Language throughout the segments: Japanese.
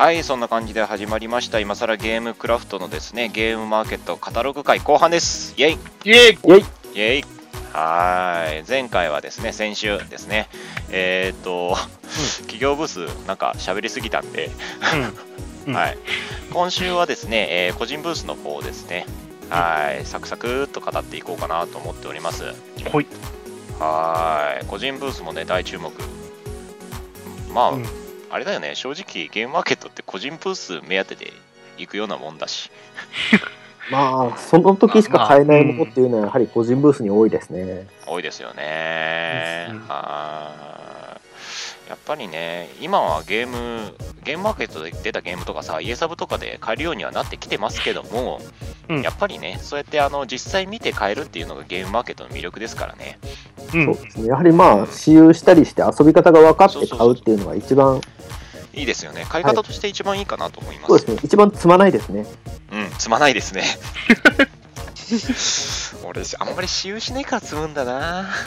はい、そんな感じで始まりました。今更ゲームクラフトのですね、ゲームマーケットカタログ会後半です。イェイイエイイェイはーい。前回はですね、先週ですね、えー、っと、企業ブースなんか喋りすぎたんで、うんはい。今週はですね、えー個人ブースの方ですね、はい、サクサクっと語っていこうかなと思っております。ほい。はーい。個人ブースもね、大注目。まあ、うんあれだよね、正直ゲームマーケットって個人ブース目当てで行くようなもんだし。まあ、その時しか買えないものっていうのは、やはり個人ブースに多いですね。多いですよね。はやっぱりね、今はゲーム、ゲームマーケットで出たゲームとかさ、イエサブとかで買えるようにはなってきてますけども、うんやっぱりね、そうやってあの実際見て買えるっていうのがゲームマーケットの魅力ですからね。うんそうですね。やはりまあ、私有したりして遊び方が分かって買うっていうのが一番、いいですよね。買い方として一番いいかなと思います。そうですね。一番積まないですね。うん、積まないですね。俺、あんまり私有しねえから積むんだな。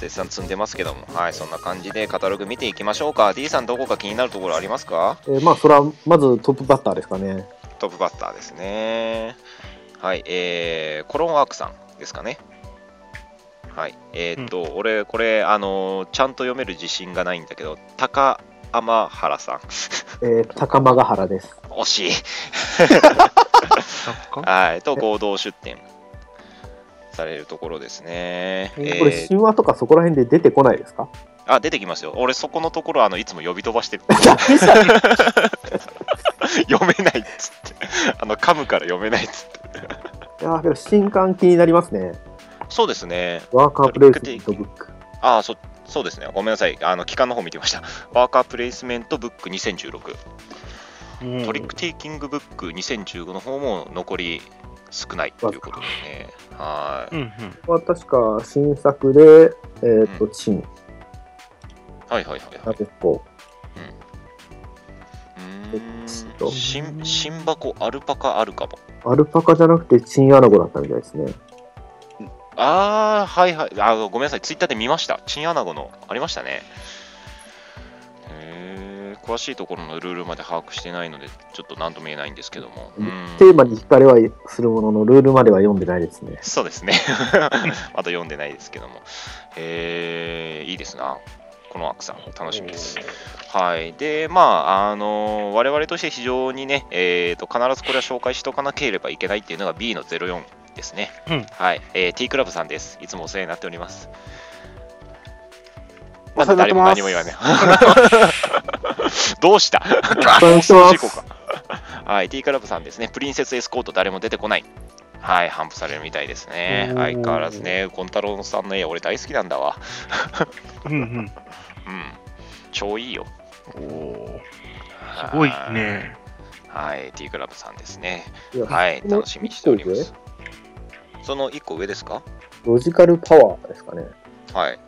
絶賛積んでますけども、はい、そんな感じでカタログ見ていきましょうか。D さん、どこか気になるところありますか？えーまあ、それはまずトップバッターですかね。トップバッターですね。はい、えー、コロンワークさんですかね。はい、えーっと、俺、これ、あのーちゃんと読める自信がないんだけど、高天原さん。えー、高間ヶ原です。惜しい。はい、と合同出店されるところですね。これ、えー神話とかそこら辺で出てこないですか？あ、出てきますよ。俺、そこのところ、あのいつも呼び飛ばしてる。読めないっつって。あの、噛むから読めないっつって。いやーけど、新刊気になりますね。そうですね。ワーカープレイスメントブック。ああ、そそうですね。ごめんなさい。あの、期間の方見てました。ワーカープレイスメントブック2016。うんトリックテイキングブック2015の方も残り少ないということでね。はい。うんうん。は確か新作で、えっ、と、チン、はいはいはいはい。なでこうーんと新新箱アルパカアルカモ。アルパカじゃなくてチンアナゴだったみたいですね。ああ、はいはい。あーごめんなさい。ツイッターで見ました。チンアナゴのありましたね。へー詳しいところのルールまで把握してないので、ちょっと何とも言えないんですけども。うんテーマに惹かれはするものの、ルールまでは読んでないですね。そうですね。まだ読んでないですけども。へーいいですな。このアクさん、楽しみです。はい。で、まあ、あの我々として非常にね、えーと、必ずこれは紹介しとかなければいけないっていうのが B の04ですね。うんはい。えー、T クラブさんです。いつもお世話になっております。ます誰も何も言わない。どうした？はい、T クラブさんですね。プリンセスエスコート誰も出てこない。はい、頒布されるみたいですね。相変わらずね、コンタロウさんの絵、俺大好きなんだわ。うんうん。うん。超いいよ。おお。すごいね。はい、T クラブさんですね。はい、楽しみにしておりま一す。その1個上ですか？ロジカルパワーですかね。はい。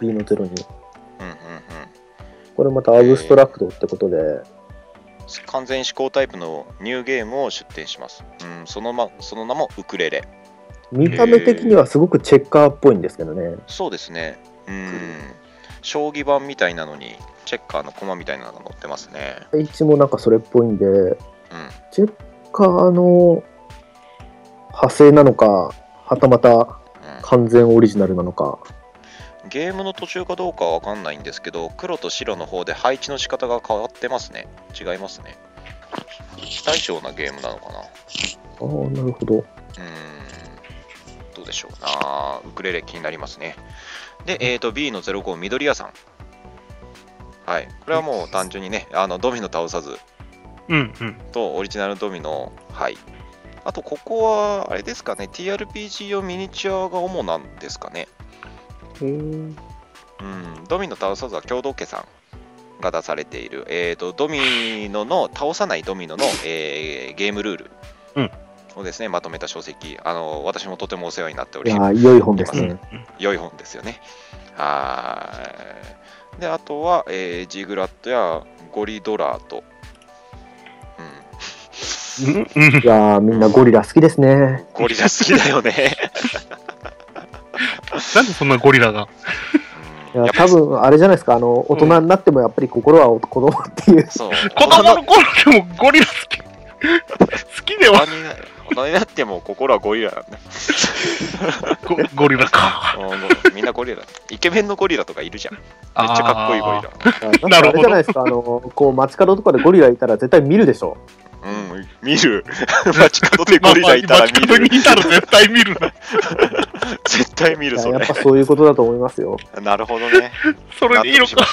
B の0に。うんうんうん。これまたアブストラクトってことで、完全思考タイプのニューゲームを出展します。うん、その,、ま、その名もウクレレ。見た目的にはすごくチェッカーっぽいんですけどね。そうですね。うん。将棋盤みたいなのに、チェッカーの駒みたいなのが載ってますね。配置もなんかそれっぽいんで、うん。チェッカーの派生なのか、はたまたうん完全オリジナルなのか。ゲームの途中かどうかは分かんないんですけど、黒と白の方で配置の仕方が変わってますね。違いますね。非対称なゲームなのかな。ああ、なるほど。うーん、どうでしょうな。ウクレレ気になりますね。で、えー、と B の05、緑屋さん。はい。これはもう単純にね、あのドミノ倒さずうんうん。とオリジナルドミノ、はい。あと、ここは、あれですかね、TRPG 用ミニチュアが主なんですかね。うん、ドミノ倒さずは共同家さんが出されている、えー、とドミノの倒さないドミノの、えーゲームルールうん。をですね、まとめた書籍。あの私もとてもお世話になっておいりやー良い本ですうん。ね。良い本ですよね。はーい。であとは、えージグラットやゴリドラート、うん、うんうん。いやーみんなゴリラ好きですね。ゴリラ好きだよね、なんでそんなゴリラが？うんいや多分あれじゃないですかあの大人になってもやっぱり心は子供っていう、そう。子供の頃でもゴリラ好き。好きでは大人にな大人になっても心はゴリラなんだ。ゴゴリラか。もうもうみんなゴリラ。イケメンのゴリラとかいるじゃん。めっちゃかっこいいゴリラ。なんかあなるほどれじゃないですかあのこう街角とかでゴリラいたら絶対見るでしょうん、見る。街角でゴリラいたら見る。街角にいたら絶対見るな。絶対見る、それいややっぱ。そういうことだと思いますよ なるほどね。それでいいのか。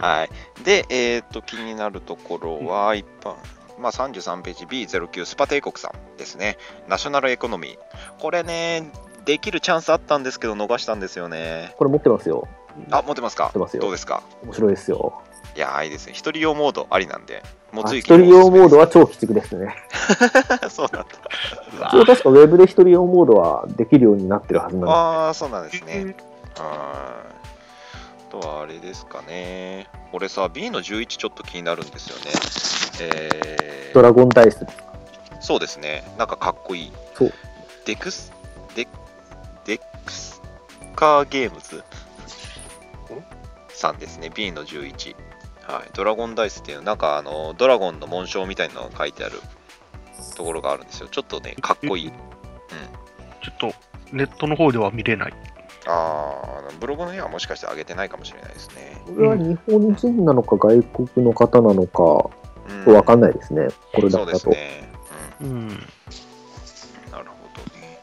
はい。で、えっ、と、気になるところは、一般、まあ、33ページ B09 スパ帝国さんですね。ナショナルエコノミー。これね、できるチャンスあったんですけど、逃したんですよね。これ持ってますよあ、持ってますか？持ってますよどうですか？面白いですよいやー、いいですね。一人用モードありなんで、もうあ随一人用モードはは超鬼畜ですね そうなんだ。一応確かウェブで一人用モードはできるようになってるはずなんでああ、そうなんですね。はい。あとはあれですかね。俺さ、B の11ちょっと気になるんですよね。えドラゴンダイスそうですね。なんかかっこいい。そうデクス、デデックスカーゲームズさんですね。B の11。はい。ドラゴンダイスっていう、なんかあの、ドラゴンの紋章みたいなのが書いてあるところがあるんですよ。ちょっとね、かっこいい。うん。ちょっとネットの方では見れない。ああ、ブログの絵はもしかして上げてないかもしれないですね。これは日本人なのか外国の方なのかうんわかんないですね、これだそうけだと。ですね。うん。うん、なるほどね。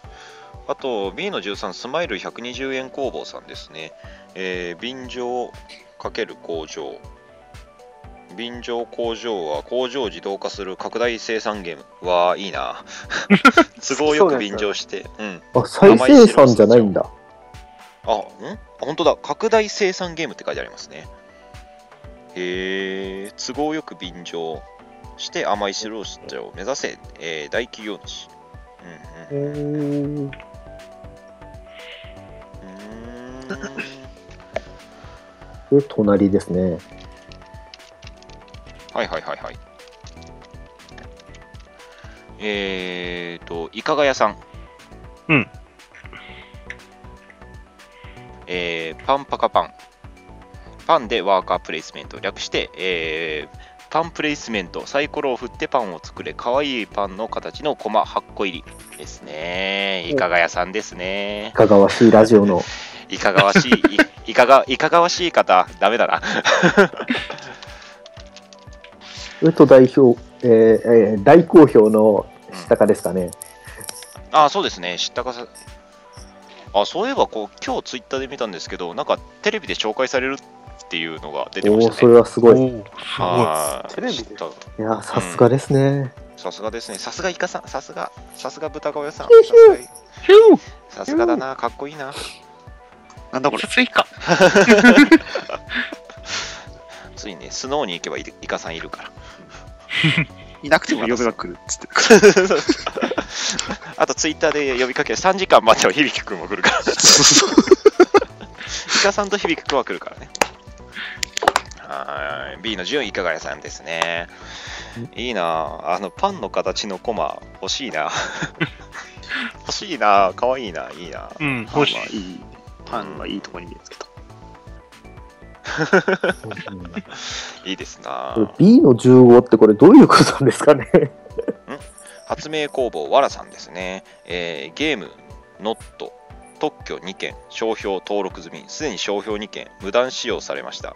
あと、B の13、スマイル120円工房さんですね。えー便乗×工場。便乗工場は工場を自動化する拡大生産ゲーム。わあ、いいな。都合よく便乗して。うん。あ、再生産じゃないんだ。あ、ん？あ本当だ。拡大生産ゲームって書いてありますね。へえ、都合よく便乗して甘い白出を目指せ、えー大企業主。うんうんうーんで、隣ですね。はいはいはいはい。えーと、いかが屋さん。うん。えー、パンパカパン。パンでワーカープレイスメント。略して、えー、パンプレイスメント。サイコロを振ってパンを作れ。かわいいパンの形のコマ8個入りですね。いかが屋さんですねい。かがわしいラジオの。いかがわしい、いいかが、いかがわしい方、ダメだな。ウト代表、えーえー大好評の下かですかね。あ、そうですね、知ったかさ。あ、そういえば、こう、今日ツイッターで見たんですけど、なんかテレビで紹介されるっていうのが出てまおおー、そしたね。れはすごい。はいテレビで知ったや、さすがですね。さすがですね。さすがイカさん。さすが。さすが豚顔屋さん。さすがだな。かっこいいな。なんだこれスイカ。ついね、スノーに行けばイイカさんいるから。いなくても嫁が来るっつって。あとツイッターで呼びかけ3時間待っては響くんも来るから。イカさんと響くんは来るからね。はーい。B の10いかがやさんですね。いいなあの、パンの形のコマ欲しいな欲しいなかわいいな。いいなうん、パン欲しい。はいい。パンはいいとこに見つけた。いいですな B の15ってこれどういうことなんですかね？発明工房わらさんですね。えーゲーム、ノット、特許2件、商標登録済み、すでに商標2件、無断使用されました。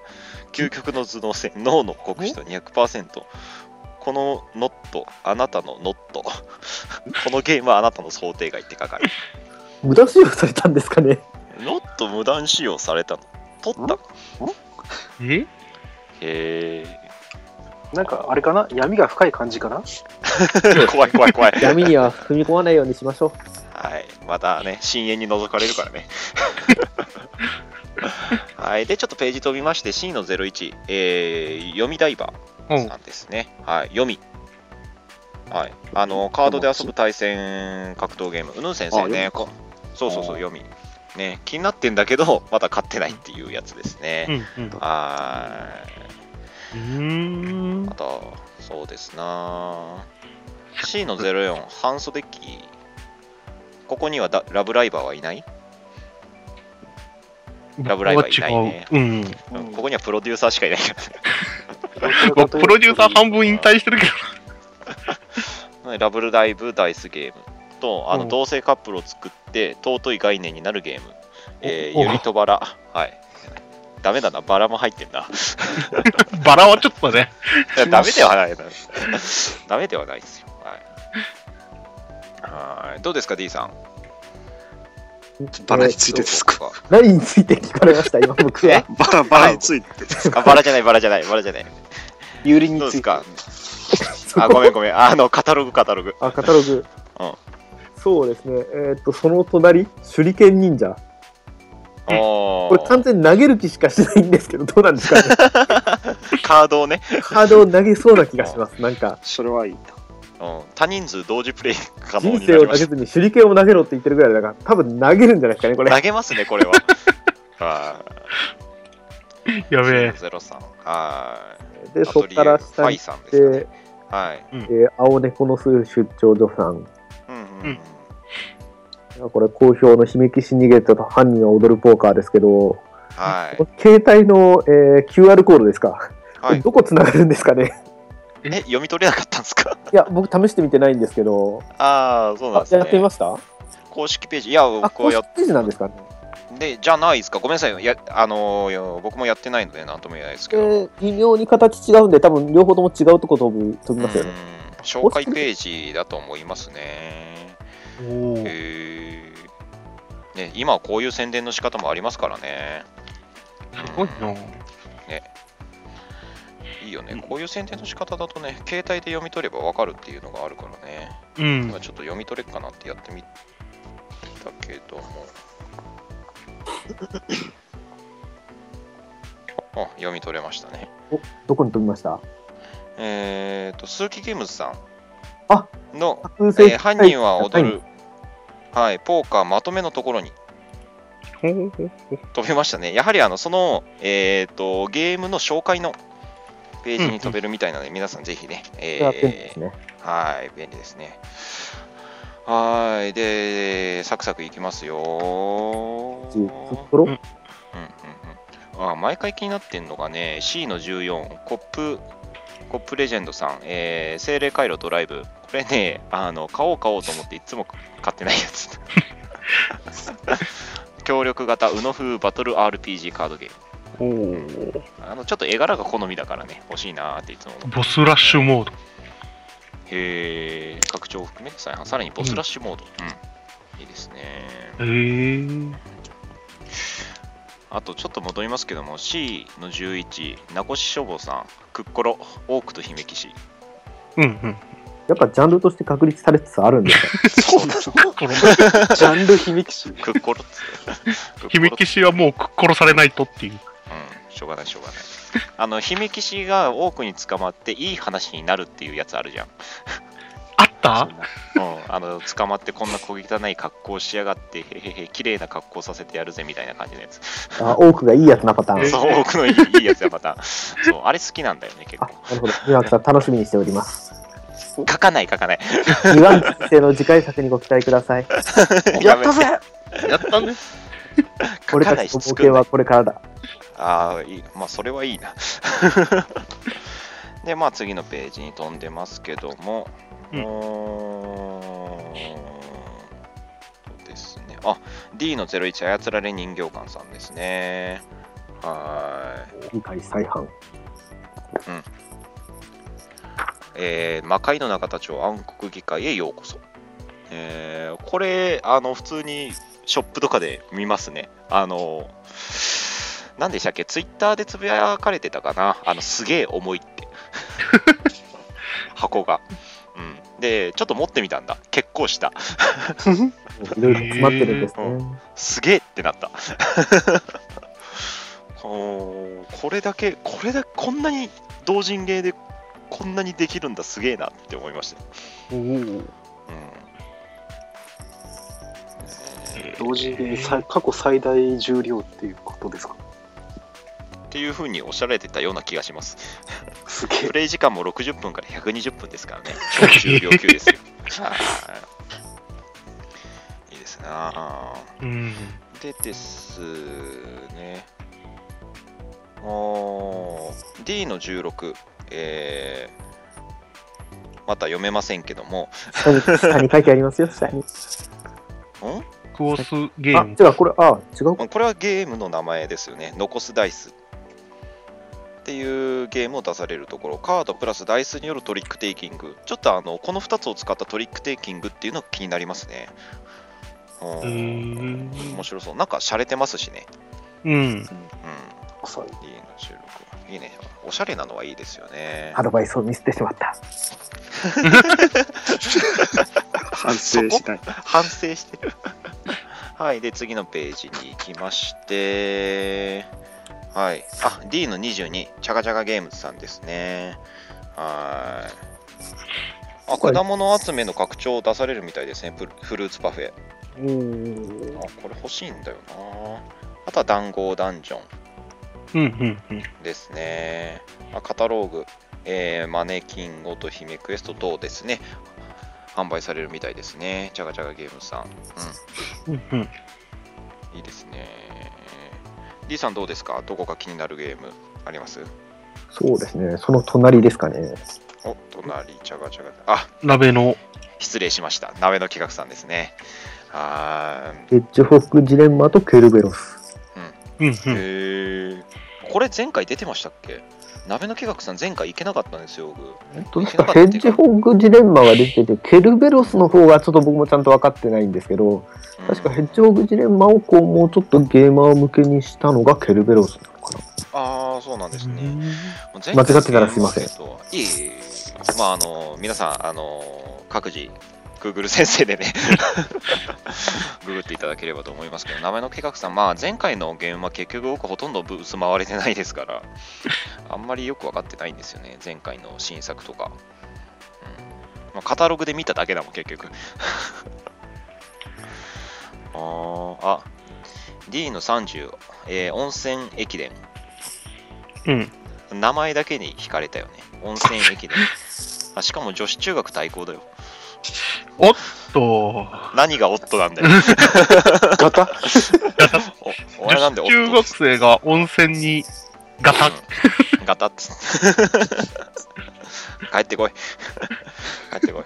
究極の頭脳戦、脳の国士と200%。このノット、あなたのノット。このゲームはあなたの想定外って書かれる。無駄使用されたんですかね？ノット無断使用されたの取った？のえ？へなんかあれかな？闇が深い感じかな？ー 怖い怖い怖い。闇には踏み込まないようにしましょはい、またね、深淵に覗かれるからね。はい、で、ちょっとページ飛びまして、C の01、えー、読みダイバうんーさんですね。はい、読み。はい、あの、カードで遊ぶ対戦格闘ゲーム、うぬん先生ね、そうそうそう、読み。ね、気になってんだけど、まだ買ってないっていうやつですうね。んうん。はうーんい。あ。と、そうですな C の04、半袖機。ここにはだラブライバーはいない？ラブライブはいないねううん。うんここにはプロデューサーしかいないから僕プロデューサー半分引退してるけど。ラブライブダイスゲームとあのうん。同性カップルを作って尊い概念になるゲーム、えーお。ユニとバラ。はい。ダメだな。バラも入ってんな。バラはちょっとね。ダメではないな ダメではないですよ。はい。はい。どうですか D さん？バラについてですか？何について聞かれました今僕は。バラ、バラについてですか？あバラじゃないバラじゃない。バラじゃない。有利について。どうですか？あごめんごめん。あのカタログカタログ。あ、カタログ。うんそうですね。えっ、と、その隣、手裏剣忍者。おこれ完全に投げる気しかしないんですけど、どうなんですかね。カードをね、カードを投げそうな気がします。なんか、それはいいな。うん、多人数同時プレイ可能なりました生を投げずに手裏剣を投げろって言ってるぐらいだから、多分投げるんじゃないですかね、これ。投げますねこれはは やべえ。ゼロさんはで、いそこからフ下に行って、はいえー青猫の巣出張所さん。うん。これ、好評の姫騎士逃げたと犯人は踊るポーカーですけど、はい。携帯の、えー QR コードですか？はい。どこ繋がるんですかね？え読み取れなかったんですか？いや、僕試してみてないんですけど、ああそうなんあですね。やってみました？公式ページ？いやあ、僕はやっ公式ページなんですかね？でじゃないですか。ごめんなさいやあのー僕もやってないのでなんとも言えないですけど、えー微妙に形違うんで、多分両方とも違うとこ飛ぶ飛びますよね。うん。紹介ページだと思いますねへー。ね今はこういう宣伝の仕方もありますからね。すごいな。いいよね。こういう宣伝の仕方だとね携帯で読み取ればわかるっていうのがあるからね。うん。今。ちょっと読み取れっかなってやってみたけども。あ読み取れましたね。どこに飛びました？えっ、と鈴木ゲームズさんあの、えー犯人は踊る、はい、ポーカーまとめのところに飛びましたね。やはりあのその、えー、とゲームの紹介のページに飛べるみたいなので、皆さんぜひね、えすね。ーはい、便利ですね。はい、で、サクサクいきますよ。うんあ毎回気になってんのがね、C の14、コップ、コップレジェンドさん、えー精霊回路ドライブ。これね、あの買おう買おうと思っていつも買ってないやつ。協力型、ウノ風バトル RPG カードゲーム。おーあのちょっと絵柄が好みだからね、欲しいなーっていつも思う。ボスラッシュモード。へー、拡張を含め再販、さらにボスラッシュモード。うん、いいですね。へー。あとちょっと戻りますけども、C の11、名越書房さん、クッコロ、オークと姫騎士。うんうん。やっぱジャンルとして確立されつつあるんですかそうなの。ジャンル秘密士。クッコロっつって。姫騎士はもう殺されないとっていう。うん、しょうがないしょうがない。あの、姫騎士がオークに捕まっていい話になるっていうやつあるじゃん。あった？うん、あの捕まってこんな小汚い格好しやがって、へへへ、綺麗な格好させてやるぜみたいな感じのやつ。あ多くがいいやつなパターン。そう、多くのいいいいやつやまた。そう、あれ好きなんだよね、結あ、構。なるほど。宮脇さん、楽しみにしております。書かない、書かない。二番先生の次回作にご期待ください。やったぜやったね。俺たちの冒険はこれからだ。ああ、いい。まあ、それはいいな。で、まあ、次のページに飛んでますけども、ううんうですね。あ、D の01操られ人形館さんですね。はーい。理解再販。えー魔界の中たちを暗黒議会へようこそ。えーこれ、あの、普通にショップとかで見ますね。あの、何でしたっけ、ツイッターでつぶやかれてたかな？あの、すげえ重いって。箱が。うん。で、ちょっと持ってみたんだ。結構した。いろいろ詰まってるんですね。すげえってなった。これだけ、これだこんなに同人芸でこんなにできるんだ、すげえなって思いました。おお。うん同時に最過去最大重量っていうことですか？っていう風におっしゃられてたような気がします。すげえプ。レイ時間も60分から120分ですからね。10秒級ですよ。はいいいですな。うん。でですね、あー D の16、えーまた読めませんけども、下に、書いてありますよ、下に。ん？クオスゲーあ、ム。違う、これ、あ、違う。これはゲームの名前ですよね。残すダイスっていうゲームを出されるところ、カードプラスダイスによるトリックテイキング。ちょっとあのこの2つを使ったトリックテイキングっていうのが気になりますね。うんうーん。面白そう。なんか洒落てますしね。うん。うん。そう D の16。いいね。おしゃれなのはいいですよねア。ドバイスをミスってしまった。反省しない。反省してる。はい。で、次のページに行きまして、はい。あ、D の22、チャガチャガゲームズさんですね。はい。あ、果物集めの拡張を出されるみたいですね。フルーツパフェ。うーん。あ、これ欲しいんだよな。あとは談合ダンジョン。ですね。あカタローグ、えーマネキン、乙姫クエスト等ですね。販売されるみたいですね。チャガチャガゲームズさん。うん。うん、うん。いいですね。D さんどうですか？どこか気になるゲームあります？そうですね。その隣ですかね。お、隣、チャガチャガ。あ、鍋の、失礼しました。鍋の企画さんですね。あヘッジホッグジレンマとケルベロス。うん、うー、ん。へーこれ前回出てましたっけ？鍋の企画さん前回行けなかったんですよ、僕。えっと、確か？ヘッジホッグジレンマが出てて、ケルベロスの方がちょっと僕もちゃんと分かってないんですけど、うん確かヘッジホッグジレンマをこうもうちょっとゲーマー向けにしたのがケルベロスなのかな。ああ、そうなんですね。間違ってたらすいませんいえい。まあ、あの、皆さん、あの、各自、Google 先生でね、ググっていただければと思いますけど、名前の計画さん、まあ、前回のゲームは結局僕ほとんどブース回れてないですから、あんまりよく分かってないんですよね、前回の新作とか。うんまあ、カタログで見ただけだもん、結局。あーあ、D の30、えー温泉駅伝。うん。名前だけに惹かれたよね。温泉駅伝。あしかも女子中学対抗だよ。と、何がオットなんだよ。ガタ？おお前なんでオット中学生が温泉にガタッ、うんガタッつ。帰ってこい。帰ってこい。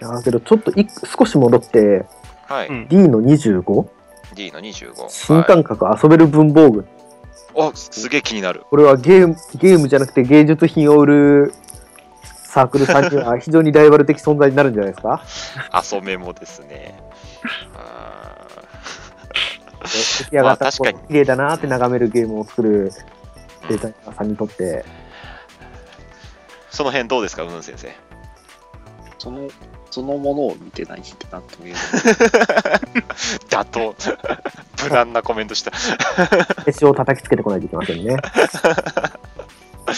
だけど、ちょっとい少し戻って、はい。うん D の 25? D の25。新はい、感覚遊べる文房具。おすげえ気になる。これはゲームゲームじゃなくて芸術品を売るサークルさんには非常にライバル的存在になるんじゃないですか？遊めもですね。あ出来上がったまあ確かにこう綺麗だなって眺めるゲームを作るデザイナーさんにとって、ーその辺どうですか、うん先生？その、そのものを見てないってなんとも言えない。妥当。無難なコメントした。手塩を叩きつけてこないといけませんね。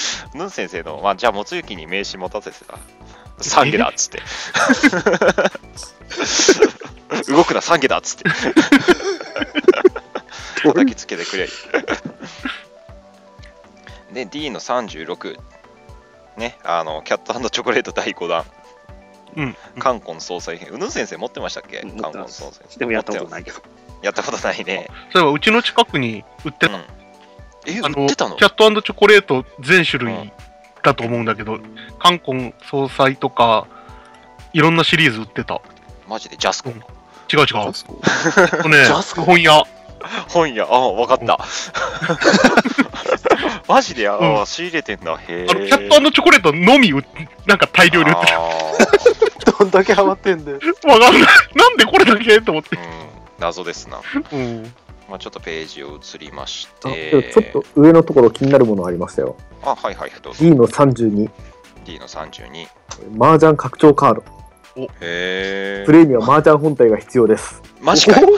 ヌン先生の、まあ、じゃあ、もつゆきに名刺持たせてた。サンゲだっつって。動くな、サンゲだっつって。叩きつけてくれ。で、D の36。ね、あの、キャットチョコレート第5弾。うん。カンコン総裁編。うぬん先生持ってましたっけ？うんカンコン総裁編。でもやったことないけど。やったことないね。そういえばうちの近くに売ってた、うん。え、あの、売ってたの？キャットチョコレート全種類だと思うんだけど、カンコン総裁とか、いろんなシリーズ売ってた。マジで？ジャスコ？うん違う違う。あそうえっとねジャスコ？本屋。本屋、あ、わかった。マジで、あ、うん仕入れてんだ。への、キャットチョコレートのみ売っなんか大量に売ってあ どんだけハマってんだよ。た。わかんない。なんでこれだけ？と思ってー。うん、謎ですな。うん。まあ、ちょっとページを移りましあて。ちょっと上のところ気になるものありましたよ。あ、はいはい、どうぞ。D の32、D の32。麻雀拡張カード。へえプ。レイには麻雀本体が必要です。マジかよ。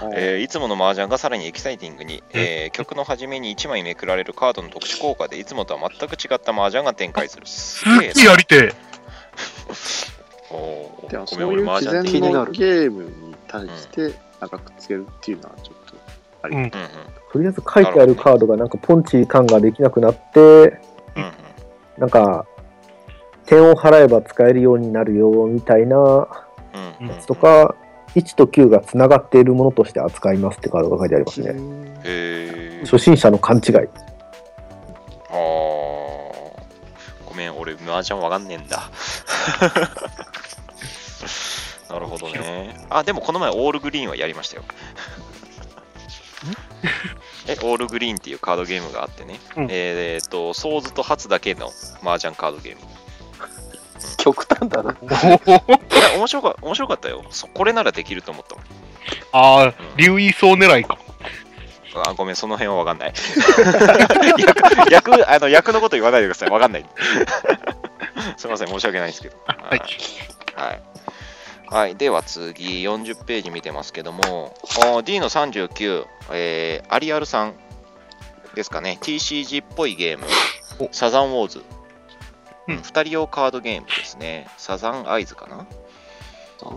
あ えーいつもの麻雀がさらにエキサイティングに、えー曲の初めに1枚めくられるカードの特殊効果でいつもとは全く違った麻雀が展開する。すげえやりてえ。おーでもごめん俺そういう麻雀気になるのゲームに対して、なんかくっつけるっていうのはちょっとあり。うんとりあえず書いてあるカードがなんかポンチ感ができなくなって、なんか、点を払えば使えるようになるよみたいなやつとか、1と9がつながっているものとして扱いますってカードが書いてありますね。初心者の勘違い。あーごめん、俺、麻雀わかんねえんだ。なるほどね。あ、でもこの前、オールグリーンはやりましたよ。え、オールグリーンっていうカードゲームがあってね。うんえーえーっと、ソーズとハツだけの麻雀カードゲーム。極端だな。面白か面白かったよ。そこれならできると思ったもん。ああ、竜位層狙いか。あごめん、その辺はわかんない。役役あの役のこと言わないでください。わかんない。すみません、申し訳ないですけど。はい。はい。はい、では次、40ページ見てますけども、お D の39、えー、アリアルさんですかね、TCG っぽいゲームお、サザンウォーズ。うん2人用カードゲームですね。サザンアイズかな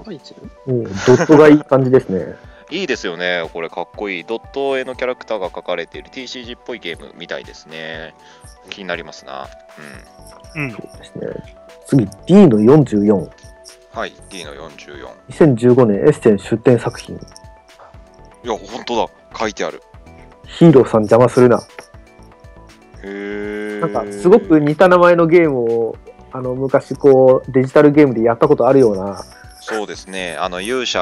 あいつうん、ドットがいい感じですね。いいですよね、これかっこいい。ドット絵のキャラクターが描かれている TCG っぽいゲームみたいですね。気になりますな。うん。そうですね。次、D の44。うん。はい、D の44。2015年エッセン出展作品。いや、本当だ。書いてある。ヒーローさん邪魔するな。へーなんか、すごく似た名前のゲームを、あの、昔こう、デジタルゲームでやったことあるような、そうですね。あの、勇者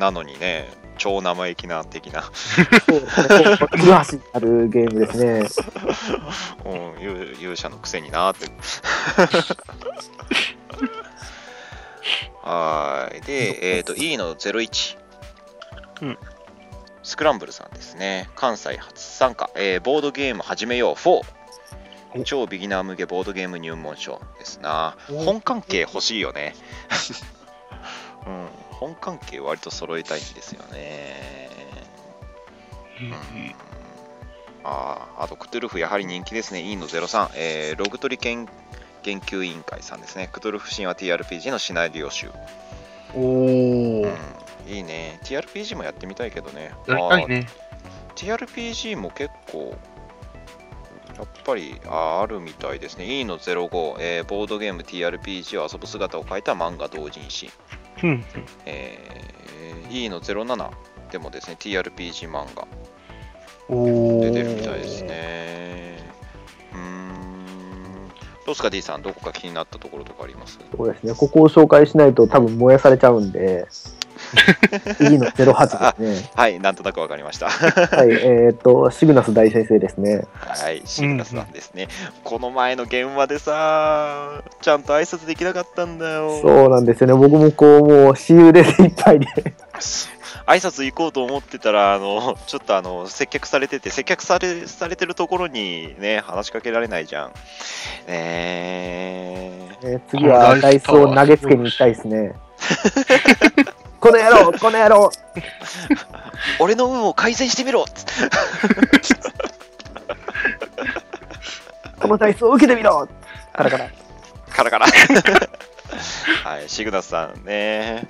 なのにね、超生意気な的な。そうですね、にあるゲームですね。うん、勇勇者のくせになって。はーい。で、えっ、と、E の01。うんスクランブルさんですね。関西初参加。えーボードゲーム始めよう4。お超ビギナー向けボードゲーム入門書ですな。お本関係欲しいよね。うん、本関係割と揃えたいんですよね。うんあーあと、クトゥルフ、やはり人気ですね。E の03、えーログ取り研研究委員会さんですね。クトゥルフ神話 TRPG のシナリオ集。おうーん、いいね。TRPG もやってみたいけどね。やりたいね。TRPG も結構、やっぱりあるみたいですね。E の05、えーボードゲーム TRPG を遊ぶ姿を描いた漫画同人誌。うん。えー E の07でもですね、TRPG 漫画出てるみたいですね。うーん。どうですか、D さん、どこか気になったところとかあります？そうですね。ここを紹介しないと多分燃やされちゃうんで、E の08ですね。はい、なんとなくわかりました。はい、えっ、と、シグナス大先生ですね。はい、シグナスさんですね。この前の現場でさ、ちゃんと挨拶できなかったんだよ。そうなんですよね。僕もこう、もう、私有でいっぱいで。挨拶行こうと思ってたら、あの、ちょっとあの、接客されてて、接客されされてるところにね、話しかけられないじゃん。ねえ。えー次はダイスを投げつけに行きたいですね。この野郎この野郎俺の運を改善してみろ このダイスを受けてみろカラカラ。カラカラ。はい、シグナスさんね、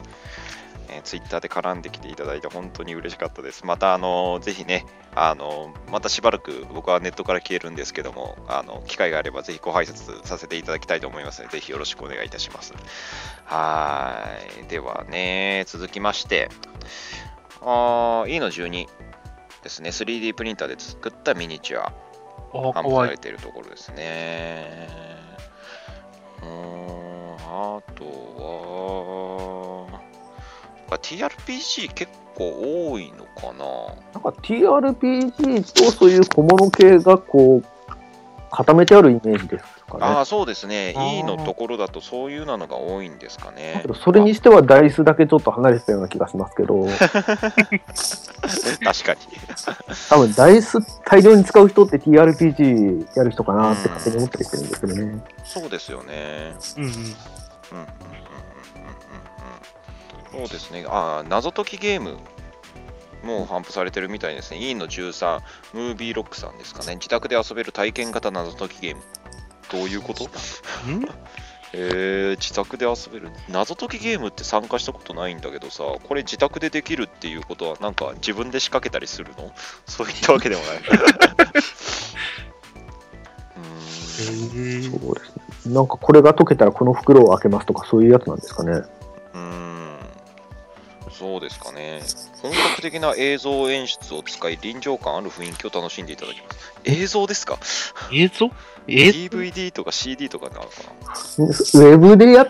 えー、ツイッターで絡んできていただいて本当に嬉しかったです。また、あのぜひね、あのまたしばらく僕はネットから消えるんですけども、あの機会があればぜひご挨拶させていただきたいと思いますので、ぜひよろしくお願いいたします。はい。ではね、続きまして、あー E の12ですね、3D プリンターで作ったミニチュア。あ、販かわいい布され。ているところですね。うーん、あとは、あ TRPG 結構多いのかな？なんか TRPG とそういう小物系がこう、固めてあるイメージですかね。ああ、そうですね。E のところだとそういうなのが多いんですかだねそれにしてはダイスだけちょっと離れてたような気がしますけど、確かに。多分ダイス大量に使う人って TRPG やる人かなって勝手に思ったりしてるんですけどね。そうですよね。うんうん。うんそうですね。ああ、謎解きゲームも販布されてるみたいですね。E の13、ムービーロックさんですかね。自宅で遊べる体験型謎解きゲーム。どういうこと？ん？えー、自宅で遊べる。謎解きゲームって参加したことないんだけどさ、これ自宅でできるっていうことは、なんか自分で仕掛けたりするの？そういったわけでもない。うーんそうですね。なんかこれが解けたらこの袋を開けますとかそういうやつなんですかね。うーんうですかね。本格的な映像演出を使い、臨場感ある雰囲気を楽しんでいただきます。映像ですか？映像？え ?DVD とか CD とかなのかウェブでや、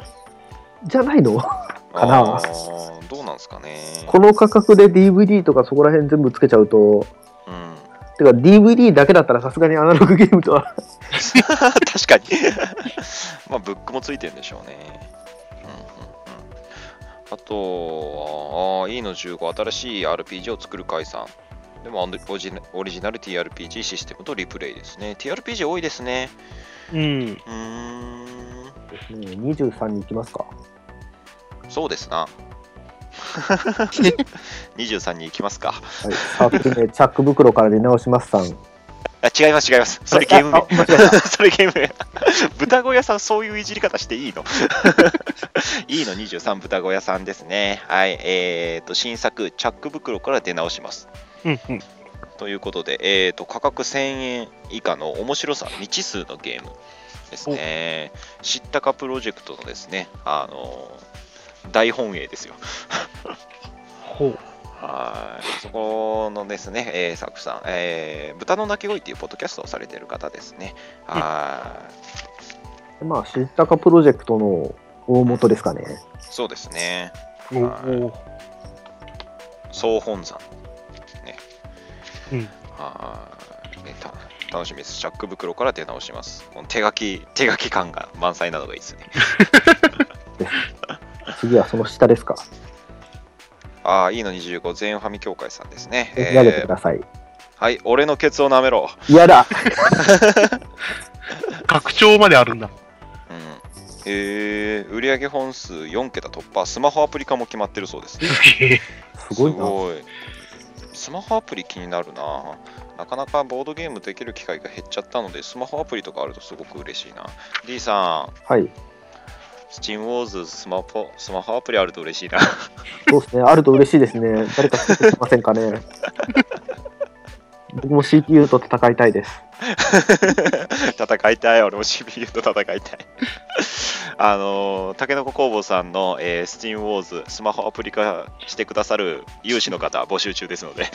じゃないの？なかな？どうなんですかね。この価格で DVD とかそこら辺全部つけちゃうと、うん、てか DVD だけだったらさすがにアナログゲームとは。確かに。まあ、ブックもついてるんでしょうね。あとは、あーいいの15、新しい RPG を作る解散。でもオリジナ、オリジナル TRPG システムとリプレイですね。TRPG 多いですね。うん。うーん、ですね、23に行きますか？そうですな。23に行きますか。はい。サークル名、チャック袋から出直しますさん。あ違います、違います。それゲーム名 それゲーム名。豚小屋さん、そういういじり方していいの？いいの23豚小屋さんですね。はい。えっ、と、新作、チャック袋から出直します。うんうん。ということで、えー、と価格1000円以下の面白さ未知数のゲームですね。知ったかプロジェクトのですね、あの大本営ですよ。ほう。はいそこのですね、えー、サクさん、えー豚の鳴き声っていうポッドキャストをされてる方ですね。はまあ、知ったかプロジェクトの大元ですかね。いそうですね。総本山。ね。うんはい、ねた楽しみです。チャック袋から出直します。この手書き、手書き感が満載なのがいいですね。次はその下ですか。ああ、いいの25、全ファミ協会さんですね。投げてえーください。はい、俺のケツを舐めろ。嫌だ 拡張まであるんだ。うん、えー、売上本数4桁突破、スマホアプリ化も決まってるそうです。すごいな。すごいスマホアプリ気になるな。なかなかボードゲームできる機会が減っちゃったので、スマホアプリとかあるとすごく嬉しいな。D さん、はい。スチームウォーズスマホスマホアプリあると嬉しいな。そうですね。あると嬉しいですね。誰か作ってませんかね。僕も CPU と戦いたいです。戦いたい、俺も CPU と戦いたい。あのー、たけのこ工房さんの、えー、スチームウォーズスマホアプリ化してくださる有志の方募集中ですので、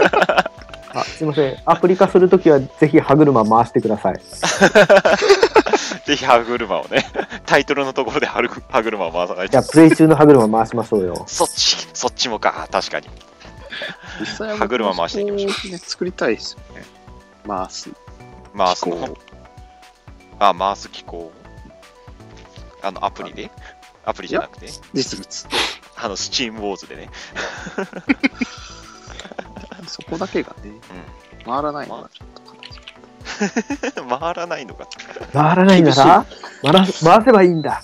あ、すいません。アプリ化するときはぜひ歯車回してください。ぜひ歯車をね、タイトルのところで歯車を回さないとじゃあ、。プレイ中の歯車回しましょうよ。そっち、そっちもか、確かに。実際は歯車回していきましょうう。ね、作りたいですよね。回す。回すこの。あ、回す機構。あの、アプリで？アプリじゃなくて、実物。あの、スチームウォーズでね。そこだけがね、回らないのがちょっと。回らないのか。回らないなら回ら回せばいいんだ。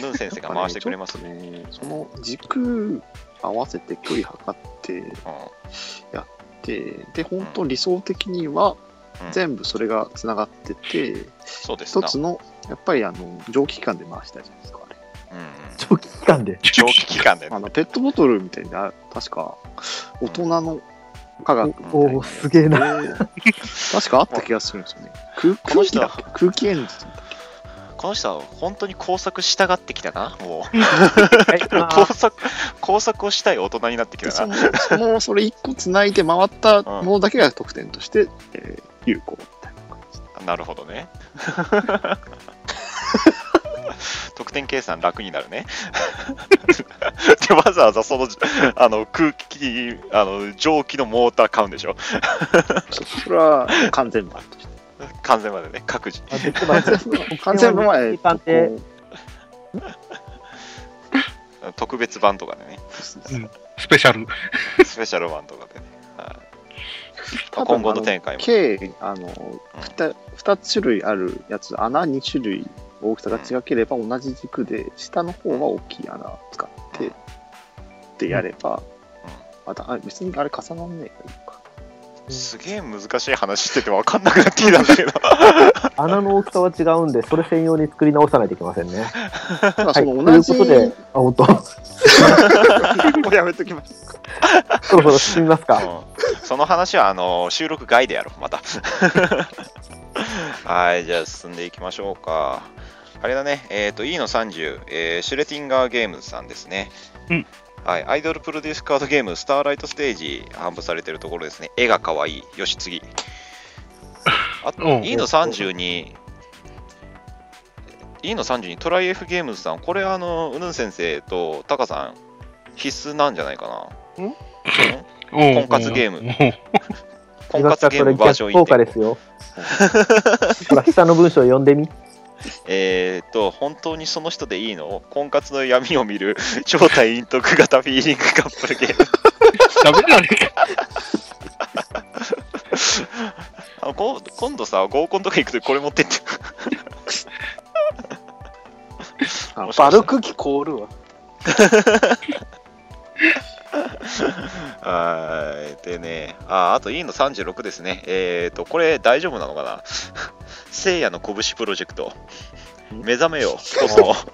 ヌン先生が回してくれますちょっとね。その軸合わせて距離測ってうんで、で、本当理想的にはうん全部それがつながってて、そうですな一つの、やっぱりあの、蒸気機関で回したいじゃないですか、あれ。うんうん長期期間で。長期期間でねあの、ペットボトルみたいな、確か、大人の科学みたいなおおー、すげえな。で確かあった気がするんですよね。空この人は空気だっけ空気エンジンだっこの人は本当に工作したがってきたな、もう。はい工作、工作をしたい大人になってきけたな。その、その、それ一個つないで回ったものだけが得点として、えー有効みたいな感じ。なるほどね。得点計算楽になるね。で、わざわざその、あの、空気、あの、蒸気のモーター買うんでしょ？そそれは完全版として。完全までね、各自。完全版は、えーと期間でこ特別版とかでね、スペシャル。スペシャル版とかでね。今後の展開も。計、あの、ふた2種類あるやつ、穴2種類大きさが違ければ同じ軸で、下の方は大きい穴を使って、でやれば、また、あ別にあれ重なんねえか。すげえ難しい話してて分かんなくなってきたんだけど。穴の大きさは違うんで、それ専用に作り直さないといけませんね。ただはい、というその同じ、ことで、あ、本当。もうやめときましょうか。そろそろ進みますか。うんその話はあの収録外でやろう、また。はい、じゃあ進んでいきましょうか。あれだね、えっ、と、E の30、えーシュレティンガーゲームズさんですね。うんはい、アイドルプロデュースカードゲーム、スターライトステージ、販布されてるところですね。絵が可愛い。よし、次。あと、うん E の30に、E の30にトライ F ゲームズさん、これ、あの、うぬん先生とタカさん、必須なんじゃないかな。ん？婚婚活ゲームム。婚活ゲームバージョン効果1.5ですよ。ほら、下の文章読んでみ。えーっと、本当にその人でいいの？婚活の闇を見る 超体陰徳型フィーリングカップルゲーム。ダメだね。あのこ今度さ、合コンとか行くとこれ持ってって。あバルク機凍るわ。はい。でね、あ、あと E の36ですね。えーっと、これ大丈夫なのかな？聖夜の拳プロジェクト。目覚めよ、コスモ。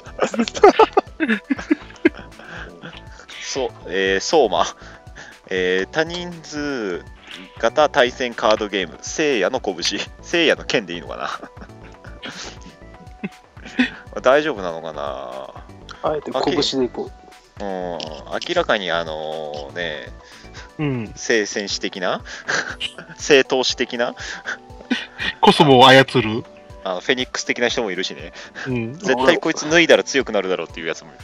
そう、えー、相馬。えー、多人数型対戦カードゲーム、聖夜の拳。聖夜の剣でいいのかな？大丈夫なのかな？あえて拳でいこうん、明らかにあのね、うん。性戦士的な？性投資的な？コスモを操る。あのフェニックス的な人もいるしね。うん。絶対こいつ脱いだら強くなるだろうっていうやつもいる。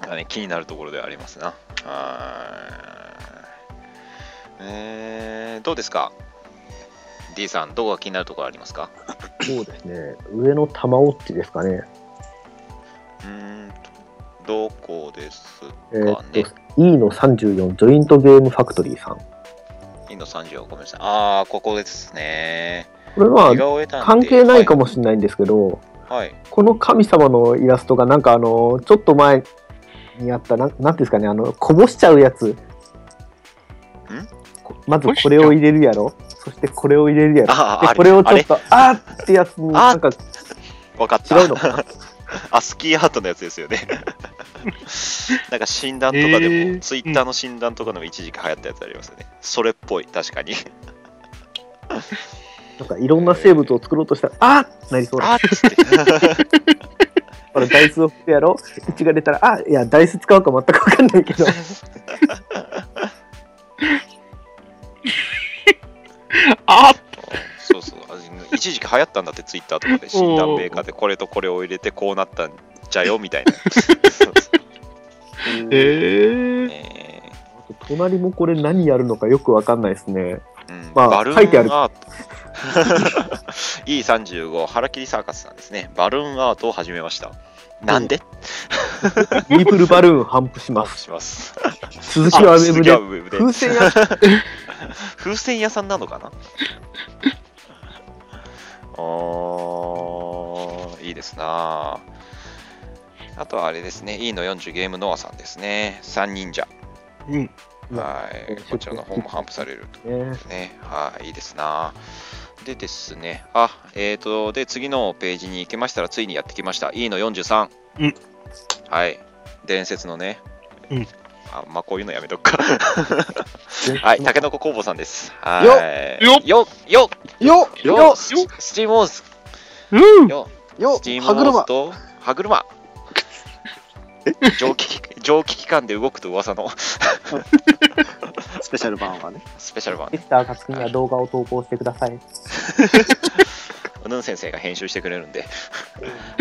がね、気になるところではありますな。はーい。えー、どうですか？D さんどこが気になるところありますか？そうですね。上の玉ウォッチですかね。うーんとどこですえーかね E の34、ジョイントゲームファクトリーさん。こインド30をごめんなさいああここですねれは関係ないかもしれないんですけど、はい、はいこの神様のイラストがなんかあの、ちょっと前にあった、なんなんていうんですかね、あの、こぼしちゃうやつ。こまずこれを入れるやろ？そしてこれを入れるやろ？で、ああこれをちょっと、あーってやつに、あなんか分かった違うの？かな。アスキーアートのやつですよね。なんか診断とかでも、えーツイッターの診断とかでも一時期流行ったやつありますよね。それっぽい、確かに。なんかいろんな生物を作ろうとしたら、あーってなりそうな。あっつって。これダイスを振ってやろ？う。1が出たら、あ、いや、ダイス使うか全くわかんないけど。あそうそう。あ一時期流行ったんだって、ツイッターとかで診断メーカーでこれとこれを入れてこうなったんじゃよみたいな。そうそうう。えー。え隣もこれ何やるのかよくわかんないですね。ーうんまあバルーン書いてあるアート。E35 腹切りサーカスさんですね。バルーンアートを始めました。なんで、ミープルバルーン頒布します。します。続きはウェブで続きは。ウェブで風船や、風船屋さんなのかな？あーいいですなあとはあれですね、E の40ゲームノアさんですね。三忍者。うん。はい。こちらの方も頒布されるとねね。はい、いいですなでですね、あ、えーと、で、次のページに行きましたら、ついにやってきました。E の43。うんはい。伝説のね。うんあ、まあ、こういうのやめとくか。はい、たけのこ工房さんです。はい。よっ。よっ。よっよっ。よススチームオーズうん。よよスチーム歯車オーズと歯車 蒸気機蒸気機関で動くと噂のスペシャル版はね。スペシャル版ミスター勝には動画を投稿してください。うぬん先生が編集してくれるんで、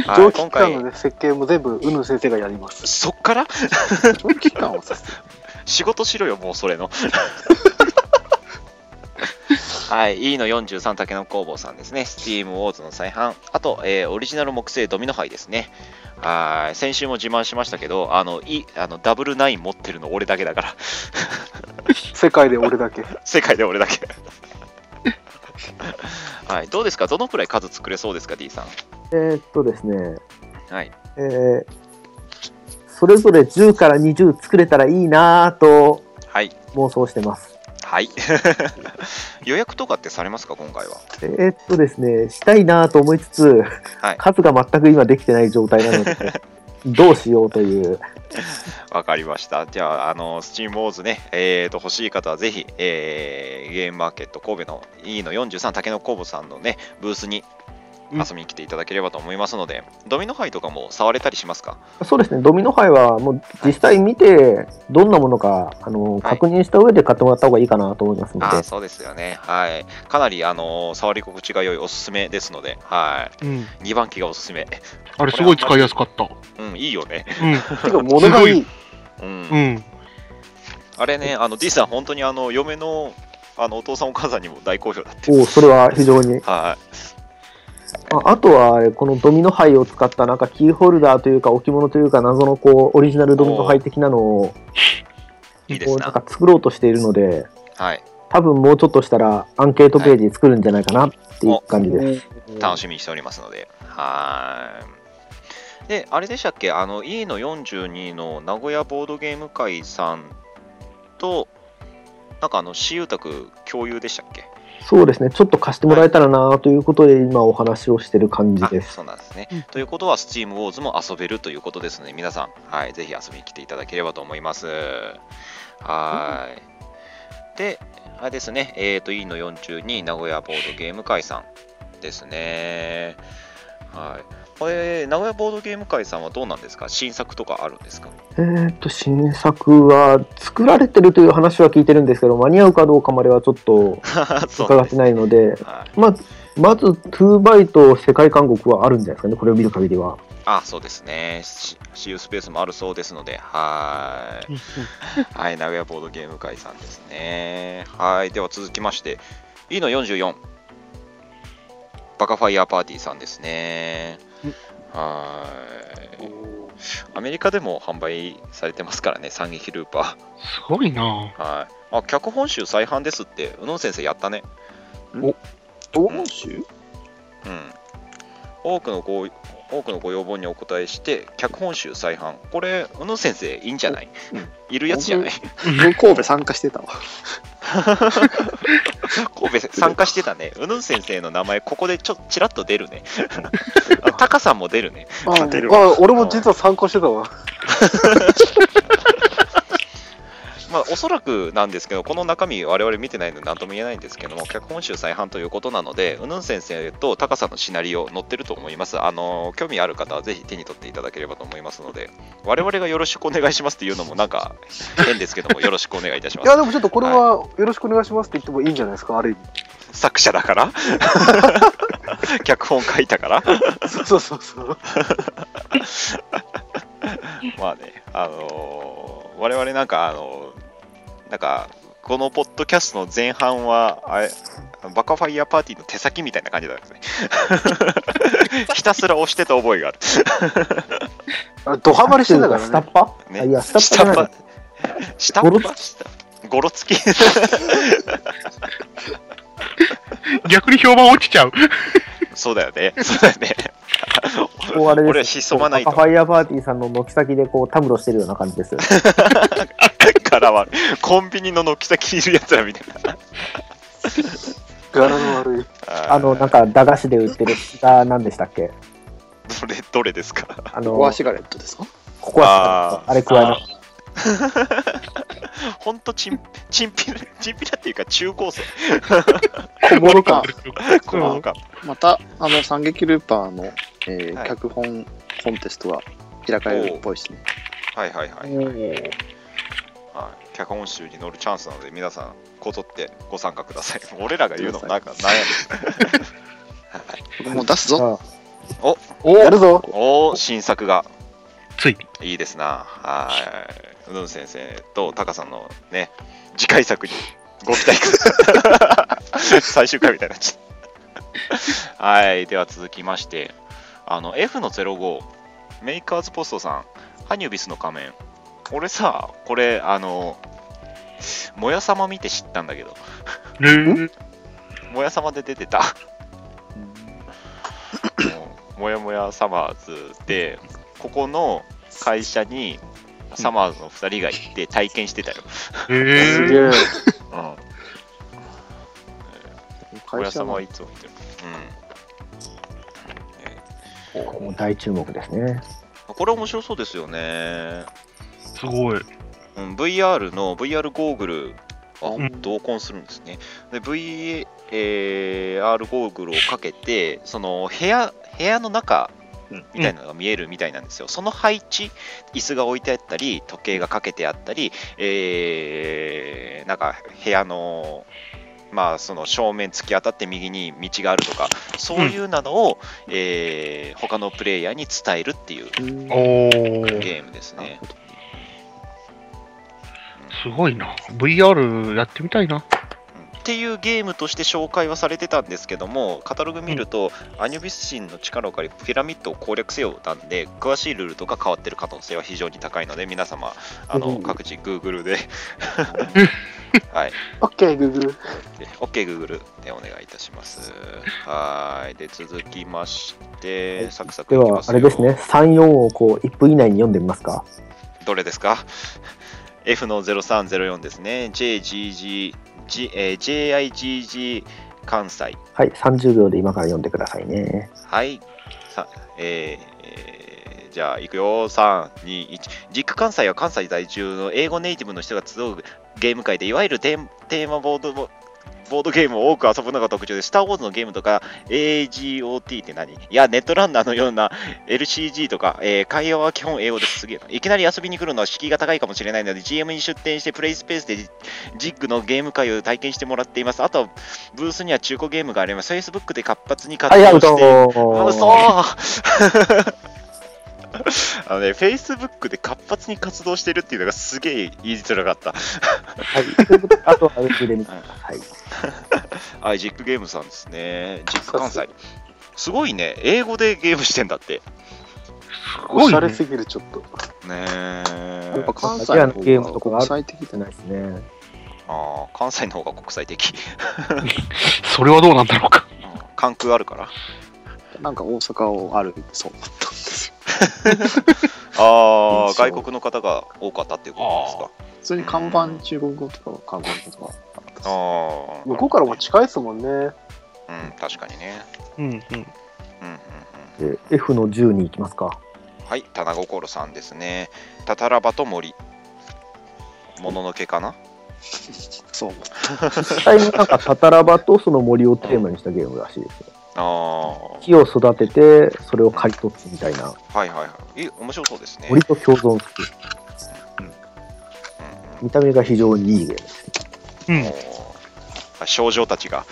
はい蒸気機今回関の、ね、設計も全部うぬ先生がやります。そっから？長期間をさせて。仕事しろよ、もうそれの。はい、E の43竹の工房さんですね。スティームウォーズの再販。あと、えーオリジナル木製ドミノ杯ですね。はい、先週も自慢しましたけど、あの、いあのダブルナイン持ってるの俺だけだから。世界で俺だけ。世界で俺だけ。はい、どうですか？どのくらい数作れそうですか ?D さん。えーっとですね、はい。えーそれぞれ10から20作れたらいいなぁとはい。妄想してます。はい。予約とかってされますか今回は？えーっとですね、したいなぁと思いつつ、はい数が全く今できてない状態なので、どうしようという。わかりました。じゃあ、あの、スチームウォーズね、えーと、欲しい方はぜひ、えーゲームマーケット神戸の E の43竹の工房さんのね、ブースにうん遊びに来ていただければと思いますので、ドミノ杯とかも触れたりしますか？そうですね、ドミノ杯はもう実際見て、どんなものかあの確認した上で買ってもらった方がいいかなと思いますので、あーそうですよね。はい。かなり、あのー触り心地が良いおすすめですので、はうん。い。2番機がおすすめ。あれすごい使いやすかった。うん、いいよね。うん。てか、物がいい。うん。うん。あれね、あの、D さん、本当にあの、嫁の、あの、お父さんお母さんにも大好評だって。おそれは非常に。はい。ああとは、このドミノ杯を使ったなんかキーホルダーというか置物というか謎のこうオリジナルドミノ杯的なのを いいですなこうなん。か作ろうとしているので、はい。多分もうちょっとしたらアンケートページ作るんじゃないかなっていう感じです。楽しみにしておりますので。はい。で、あれでしたっけ？あの、E の42の名古屋ボードゲーム会さんと、なんかあの、私有宅共有でしたっけ？そうですね、ちょっと貸してもらえたらなということで今お話をしてる感じあです。そうなんですね。うんということは、スチームウォーズも遊べるということですので、皆さん、はい、ぜひ遊びに来ていただければと思います。はい。で、あれですね、えっ、と、E の42、名古屋ボードゲーム会さんですね。はい。これ、名古屋ボードゲーム会さんはどうなんですか？新作とかあるんですか？えーっと、新作は作られてるという話は聞いてるんですけど、間に合うかどうかまではちょっと 伺ってないので、はい、まあ、まず、2バイト世界観国はあるんじゃないですかね、これを見る限りは。あ、そうですね。し私有スペースもあるそうですので、はい。はい、名古屋ボードゲーム会さんですね。はい、では続きまして、E の44、バカファイヤーパーティーさんですね。はい。アメリカでも販売されてますからね、惨劇ルーパすごいなー。はい。あ、脚本集再販ですって、宇野先生やったね。欧州うん。多くのご多くのご要望にお答えして、脚本集再販。これ、宇野先生、いいんじゃない、うんいるやつじゃない？僕神戸参加してたわ。神戸参加してたね。うぬん先生の名前、ここでちょちらっと出るね。あタカさんも出るね。あ出るわあ俺も実は参考してたわ。まあ、おそらくなんですけど、この中身、我々見てないので何とも言えないんですけども、脚本集再販ということなので、うぬん先生とタカさんのシナリオ載ってると思います。あの興味ある方はぜひ手に取っていただければと思いますので、我々がよろしくお願いしますっていうのもなんか変ですけども、よろしくお願いいたしますいや、。でもちょっとこれはよろしくお願いしますって言ってもいいんじゃないですか、ある意作者だから 脚本書いたから味。そうそうそう。まあね、あのー我々なんか、あのーなんか、このポッドキャストの前半は、あれ、バカファイヤーパーティーの手先みたいな感じなんですね。ひたすら押してた覚えがある。あドハマりしてたからね。下っ端、ねあいや、下っ端下っ端。ゴロつき。逆に評判落ちちゃう。そうだよね。そうだよね。こうあれです俺は潜まないとファイヤーパーティーさんの軒先でこうたむろしてるような感じです。からは、コンビニの軒先にいるやつらみたいな。柄の悪い。あの、なんか駄菓子で売ってる下なんでしたっけ？どれ、どれですか？あの、コアシガレットですか？ここはあーあれ加えな ほんとチン、チンピラ、チンピラっていうか中高生。小物か。このか。また、あの、惨劇ルーパーの、えーはい脚本コンテストが開かれるっぽいですね。はいはいはい。はい、脚本集に乗るチャンスなので、皆さん、こぞってご参加ください。俺らが言うのもなんか悩僕もう出すぞ。あやるぞ。む。おー、新作が。ついに。いいですな。はい。うぬん先生とタカさんのね、次回作にご期待ください。最終回みたいになっちゃった。はい。では続きまして、あの、F の05、メーカーズポストさん、ハニュビスの仮面。俺さ、これ、あの、もやさま見て知ったんだけど、もやさまで出てた。ももやもやサマーズで、ここの会社にサマーズの2人が行って体験してたよ。へーすげえ。うん。も会社のやさまはいつも言ってる。うん。もう大注目ですね。これ面白そうですよね。すごい。うん、VR の VR ゴーグルあうん同梱するんですね。で、VR ゴーグルをかけて、その部屋部屋の中うんみたいなのが見えるみたいなんですよ。その配置、椅子が置いてあったり、時計がかけてあったり、えーなんか部屋の、まあ、その正面突き当たって右に道があるとか、そういうなのを、えー他のプレイヤーに伝えるっていうゲームですね。すごいな。VR やってみたいな。っていうゲームとして紹介はされてたんですけども、カタログ見ると、アニュビス神の力を借り、ピラミッドを攻略せよなんで、詳しいルールとか変わってる可能性は非常に高いので、皆様、あのうん各自、Google で、はい、オッケー、グーグル。でお願いいたします。はい、で、続きまして、サクサクでは、あれですね、3、4をこう1分以内に読んでみますか。どれですか ?F の0304ですね。JGG、G えー JIGG 関西。はい、30秒で今から読んでくださいね。はい。さえーえーじゃあ、いくよ。3、2、1。ジック関西は関西在住の英語ネイティブの人が集うゲーム会で、いわゆるテーテーマボードボボードゲームを多く遊ぶのが特徴で、スター・ウォーズのゲームとか、AGOT って何？いや、ネットランナーのような LCG とか、えー会話は基本英語です。すげえな。いきなり遊びに来るのは敷居が高いかもしれないので、GM に出店してプレイスペースでジジックのゲーム会を体験してもらっています。あと、ブースには中古ゲームがあります。Facebook で活発に活動してトあそう あのね、Facebook で活発に活動してるっていうのがすげえ言いづらかった。はい、あとはウェブで見てください。はい、ジックゲームさんですね。ジック関西。すごいね、英語でゲームしてんだって。すごいね。おしゃれすぎる、ちょっと。ねやっえぱ関西のゲームとか国際的じゃないですね。あー関西の方が国際的。それはどうなんだろうか。うん関空あるから。なんか大阪を歩いてそうだったんですよ。ああ、外国の方が多かったっていうことですか？普通に看板中国語とか韓国語とかああ。向こうからも近いですもんね。うん、確かにね。うんうん。うんうんうん。で F の10に行きますか？はい、棚心さんですね。タタラバと森。もののけかな？そう。実際になんかタタラバとその森をテーマにしたゲームらしいですよ。ああ、は木を育てて、それを刈り取ってみたいな。いはいはい。え、面白そうですね。森と共存する。うんうん見た目が非常にいいゲームです。うん。少女たちが。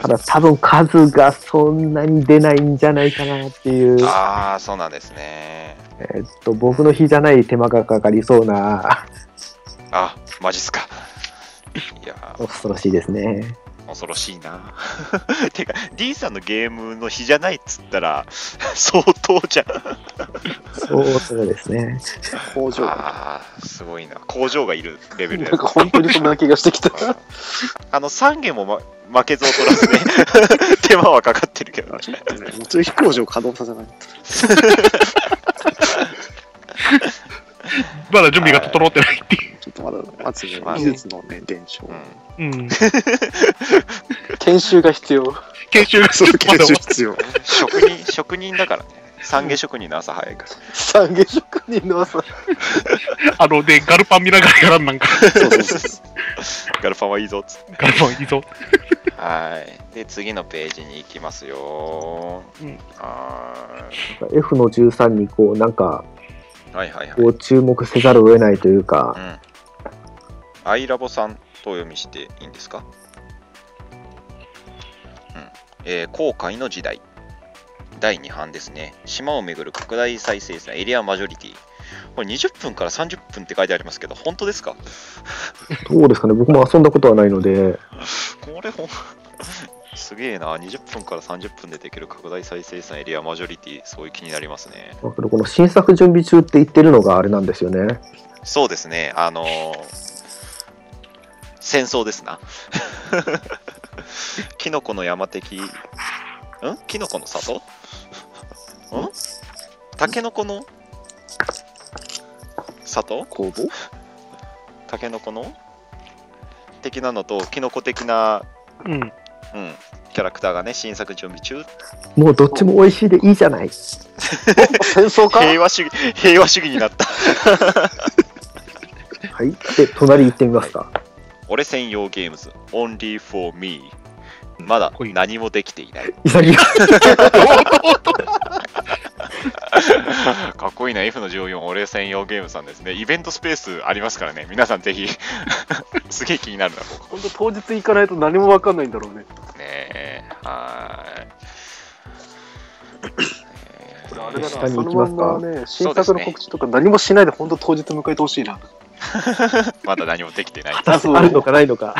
ただ多分数がそんなに出ないんじゃないかなっていう、ああ、そうなんですね。えっと、僕の日じゃない手間がかかりそうな、あ、マジっすか。いやー、恐ろしいですね。恐ろしいな。てか、D さんのゲームの日じゃないっつったら、相当じゃん。そうそうですね。工場がああ、すごいな。工場がいるレベルなんか本当にそんな気がしてきた。あの、3軒も、ま、負けず劣らずね、手間はかかってるけどね。もつ飛工場を稼働させない まだ準備が整ってないっていちょっとまだ、まずねまあ、技術のね、伝承。うんう。うん。研修が必要。研修がそう、まだ研修必要。職人、職人だからね。三下職人の朝早いから。三下職人の朝。あの、で、ガルパン見ながらやらんなんか。そうそうそう。ガルパンはいいぞっつって。ガルパンいいぞ。はい。で、次のページに行きますよ。うんは F の13にこう、なんか。はいはいはい。こう注目せざるを得ないというかう、ん。アイラボさんとお読みしていいんですか？うん。えー、航海の時代。第2版ですね。島を巡る拡大再生産エリアマジョリティ。これ20分から30分って書いてありますけど、本当ですか？どうですかね、僕も遊んだことはないので、これほん、すげえな。20分から30分でできる拡大再生産エリアマジョリティ、そういう気になりますね。この新作準備中って言ってるのがあれなんですよね。そうですね。あのー戦争ですな。キノコの山的、ん？キノコの里？ん？タケノコの？里？工房？タケノコの？的なのと、キノコ的な、うん。うん、キャラクターがね、新作準備中。もうどっちも美味しいでいいじゃない。戦争か？平和主義、平和主義になった。はい。で、隣行ってみますか。俺専用ゲームズ、only for me。まだ何もできていない。潔い。かっこいいな、F の14、俺専用ゲームさんですね。イベントスペースありますからね。皆さんぜひ、すげえ気になるな、ここ。本当当日行かないと何も分かんないんだろうね。ねえ、はーい。あれだな、その行きますか？まんまね、新作の告知とか何もしないで本当当日迎えてほしいな。まだ何もできてない。あるのかないのか。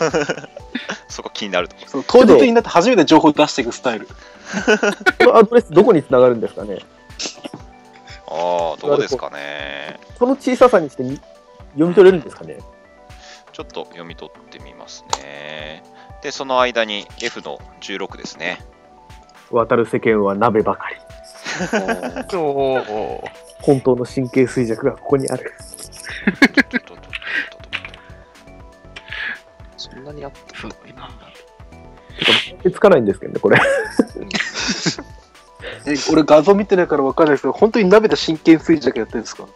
そこ気になるとう当日になって初めて情報を出していくスタイル。このアドレスどこに繋がるんですかね？ああ、どうですかね。この小ささにしてみ読み取れるんですかね？ちょっと読み取ってみますね。で、その間に F の16ですね。渡る世間は鍋ばかり。本当の神経衰弱がここにある。そんなにあったすごいな。てか、つかないんですけどね、これ。え俺画像見てないから分かんないですけど、本当に鍋で真剣衰弱やってるんですか？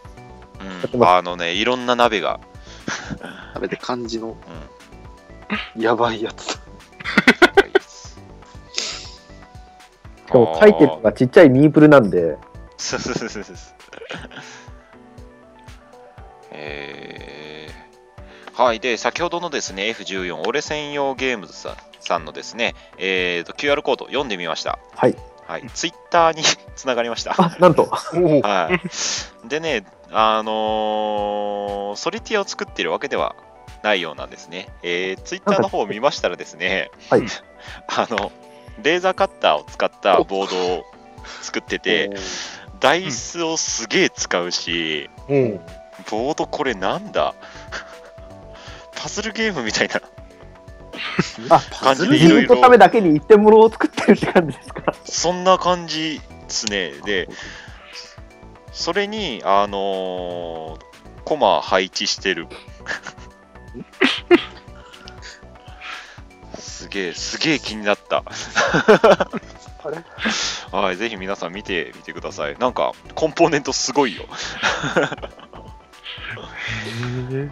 うん、あのね、いろんな鍋が。食べて漢字のうんやばいやつだ。しかも書いてるのがちっちゃいミープルなんで、そうそうそうそうえーはい。で、先ほどのですね、F14、俺専用ゲームズさんさんのですね、えーと、QR コード読んでみました。はい。はい。ツイッターに つながりました。あ、なんと、はい。でね、あのーソリティアを作っているわけではないようなんですね。えー、ツイッターの方を見ましたらですね、はい あの、レーザーカッターを使ったボードを作ってて、ダイスをすげえ使うし、おーボードこれなんだ？パズルゲームみたいな あ、感じでいろいろのためだけに一点物を作ってるって感じですか？そんな感じですね。で、それに、あのーコマ配置してる。すげえ、すげえ気になった。あれ？はい、ぜひ皆さん見てみてください。なんか、コンポーネントすごいよ。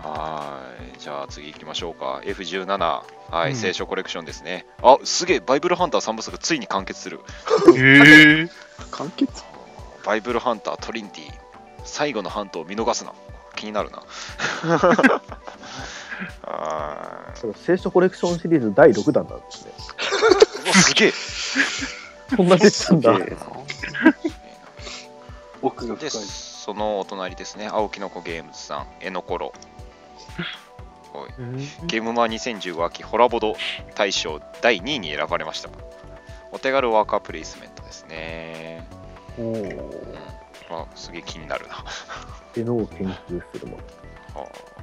はい、じゃあ次行きましょうか。F17、はい、うん聖書コレクションですね。あ、すげえ、バイブルハンター3部作ついに完結する。へえ。完結？バイブルハンタートリニティ、最後のハントを見逃すな。気になるな。あーそう聖書コレクションシリーズ第6弾なんですね。うわすげえ。そんな出てたんだ。奥が深い。そのお隣ですね、青木の子ゲームズさん、えのころ。はいゲームマ2015秋ホラボド大賞第2位に選ばれました。お手軽ワーカープレイスメントですね。おーうんまあ、すげえ気になるな。ってのを研究するもの。はあ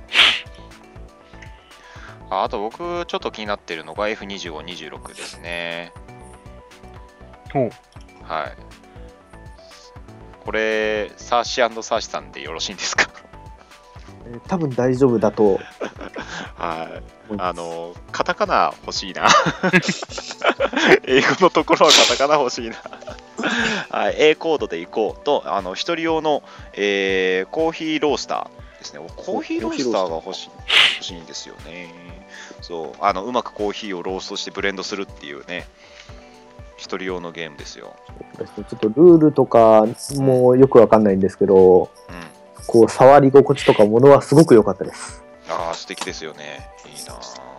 ああと僕ちょっと気になってるのが F25、26ですね。はい。これ、サーシサーシさんでよろしいんですか？えー多分大丈夫だと はい。あの、カタカナ欲しいな。英語のところはカタカナ欲しいな。はい、A コードでいこうと、あの、一人用の、えーコーヒーロースターですね。コーヒーロースターが欲しい欲しいんですよね。そう、あの、うまくコーヒーをローストしてブレンドするっていうね、一人用のゲームですよ。ちょっとルールとかもよくわかんないんですけど、うん。こう触り心地とかものはすごく良かったです。ああ、素敵ですよね。いいなあ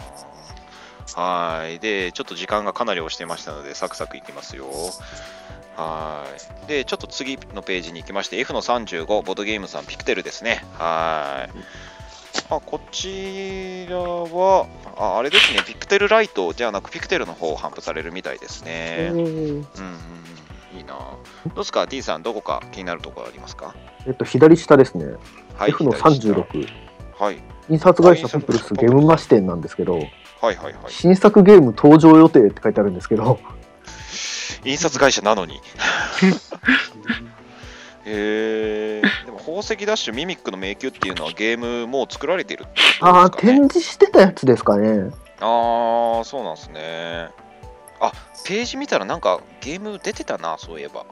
はい。で、ちょっと時間がかなり押してましたので、サクサクいきますよ。はい。で、ちょっと次のページに行きまして、F の35、ボードゲームさん、ピクテルですね。はい。あ、こちらは、ああれですね、ピクテルライトではなく、ピクテルの方を頒布されるみたいですね。うんうんうん。いいなどうですか、D さん、どこか気になるところありますか？えっと、左下ですね。はい。F の左下36。はい。印刷会社ポプルスゲームマ視点なんですけど、はいはいはい。新作ゲーム登場予定って書いてあるんですけど、印刷会社なのに。へえでも宝石ダッシュミミックの迷宮っていうのはゲームもう作られているってことああ、ですかね。展示してたやつですかね。ああそうなんですね。あページ見たらなんかゲーム出てたなそういえば。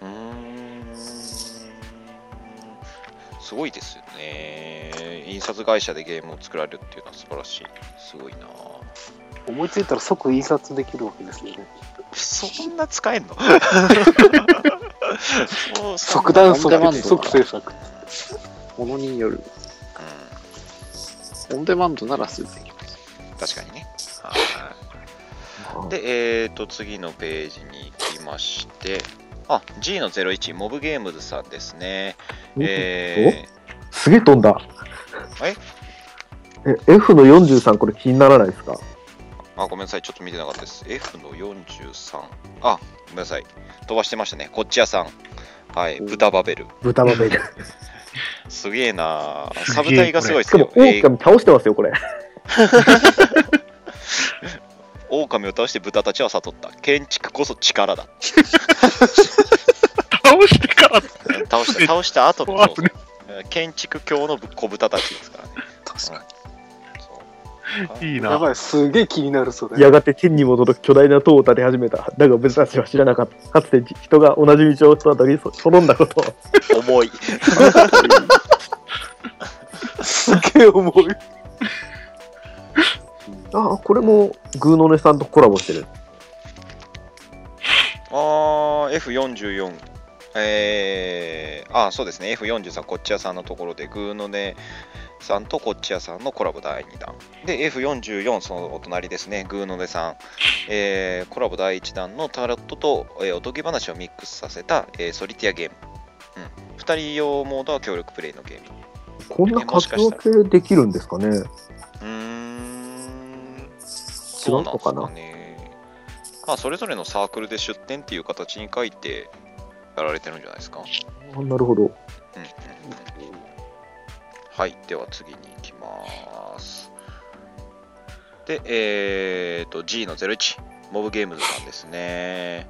うーん。すごいですよね。印刷会社でゲームを作られるっていうのは素晴らしい。すごいな。思いついたら即印刷できるわけですよね。そんな使えんの？即断即オンデマンド即制作。ものによる。オンデマンドならすぐできます。確かにね。はいで、えーと、次のページに行きまして、あ、G の01、モブゲームズさんですね。えーすげえ飛んだ。ええ、F の43これ気にならないですか、あ、ごめんなさい、ちょっと見てなかったです。F の43。あ、ごめんなさい。飛ばしてましたね。こっち屋さん。はい、うん豚バベル。豚バベル。すげえなサブタイがすごいでしかもすよ。えー狼倒してますよ、これ。狼を倒して豚たちは悟った。建築こそ力だ。倒してから倒した倒した後の建築教の小豚たちですからね。確かそういいな。に。やばい、すげえ気になるそれ。やがて天に戻る巨大な塔を建て始めた。だが僕たちは知らなかった。かつて人が同じ道をたどり滅んだことを。重い。すげえ重い。あ、これもグーノネさんとコラボしてる。あー、F44。えー、あ、そうですね。F43、こっち屋さんのところで、グーのねさんとこっち屋さんのコラボ第2弾。で、F44、そのお隣ですね。グーのねさん。えー、コラボ第1弾のタロットと、えーおとぎ話をミックスさせた、えーソリティアゲーム。うん。2人用モードは協力プレイのゲーム。こんな活動系できるんですかね？うーん。そうなんですかね。まあ、それぞれのサークルで出展っていう形に書いてやられてるんじゃないですか。あなるほど。うんうんうんはい、では次に行きます。で、えーと、G の01、モブゲームズさんですね。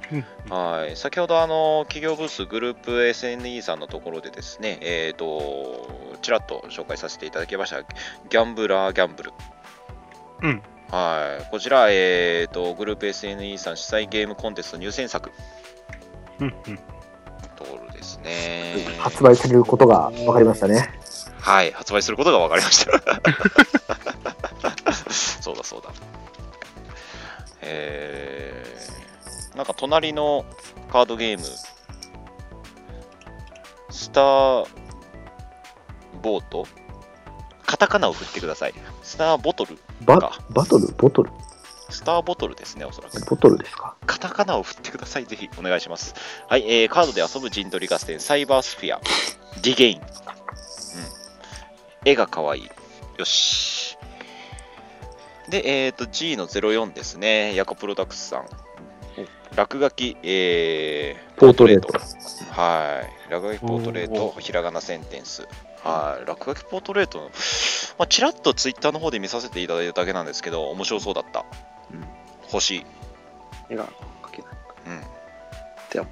はい、先ほどあの企業ブースグループ SNE さんのところでですね、えーと、ちらっと紹介させていただきました、ギャンブラーギャンブル。うん。はい、こちら、えーと、グループ SNE さん主催ゲームコンテスト入選作うんうん。ところですね。発売されることが分かりましたね。はい、発売することが分かりました。そうだそうだ。えー、なんか隣のカードゲーム、スターボート？カタカナを振ってください。スターボトルバかバトル？ボトル？スターボトルですね、おそらく。ボトルですか？カタカナを振ってください。ぜひお願いします。はい、えー、カードで遊ぶ陣取り合戦、サイバースフィア、ディゲイン。うん。絵が可愛い。よし。で、えっ、ー、と、G の04ですね。ヤコプロダクスさん。落書き、えー、ポートレート。はい。落書きポートレート、ひらがなセンテンス。はい。落書きポートレート、まあ、ちらっとツイッターの方で見させていただいただけなんですけど、面白そうだった。うん欲しい。絵が描けない。うん。では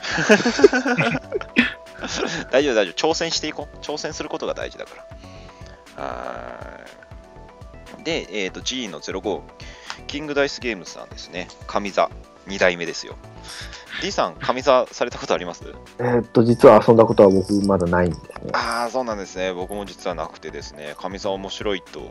大丈夫、大丈夫。挑戦していこう。挑戦することが大事だから。はーい。で、えっ、と、G の05、キングダイスゲームズさんですね。上座、2代目ですよ。D さん、上座されたことあります？えーっと、実は遊んだことは僕まだないんですね。ああ、そうなんですね。僕も実はなくてですね、上座面白いと、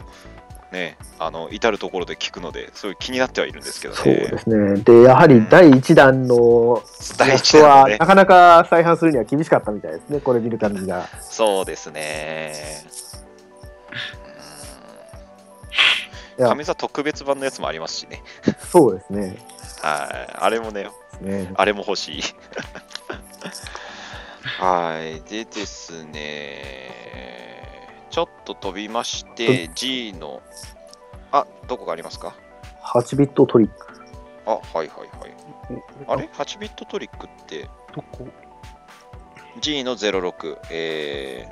ね、あの、至るところで聞くので、すごい気になってはいるんですけどね。そうですね。で、やはり第1弾の第ラスト一弾のねはなかなか再販するには厳しかったみたいですね。これ見る感じが。そうですね。いや上座特別版のやつもありますしね。そうですね。はい。あれもね、ねあれも欲しい。はい。でですね、ちょっと飛びまして、G の、あ、どこがありますか？8ビットトリック。あ、はいはいはい。あれ ?8 ビットトリックって？どこ？G の06、え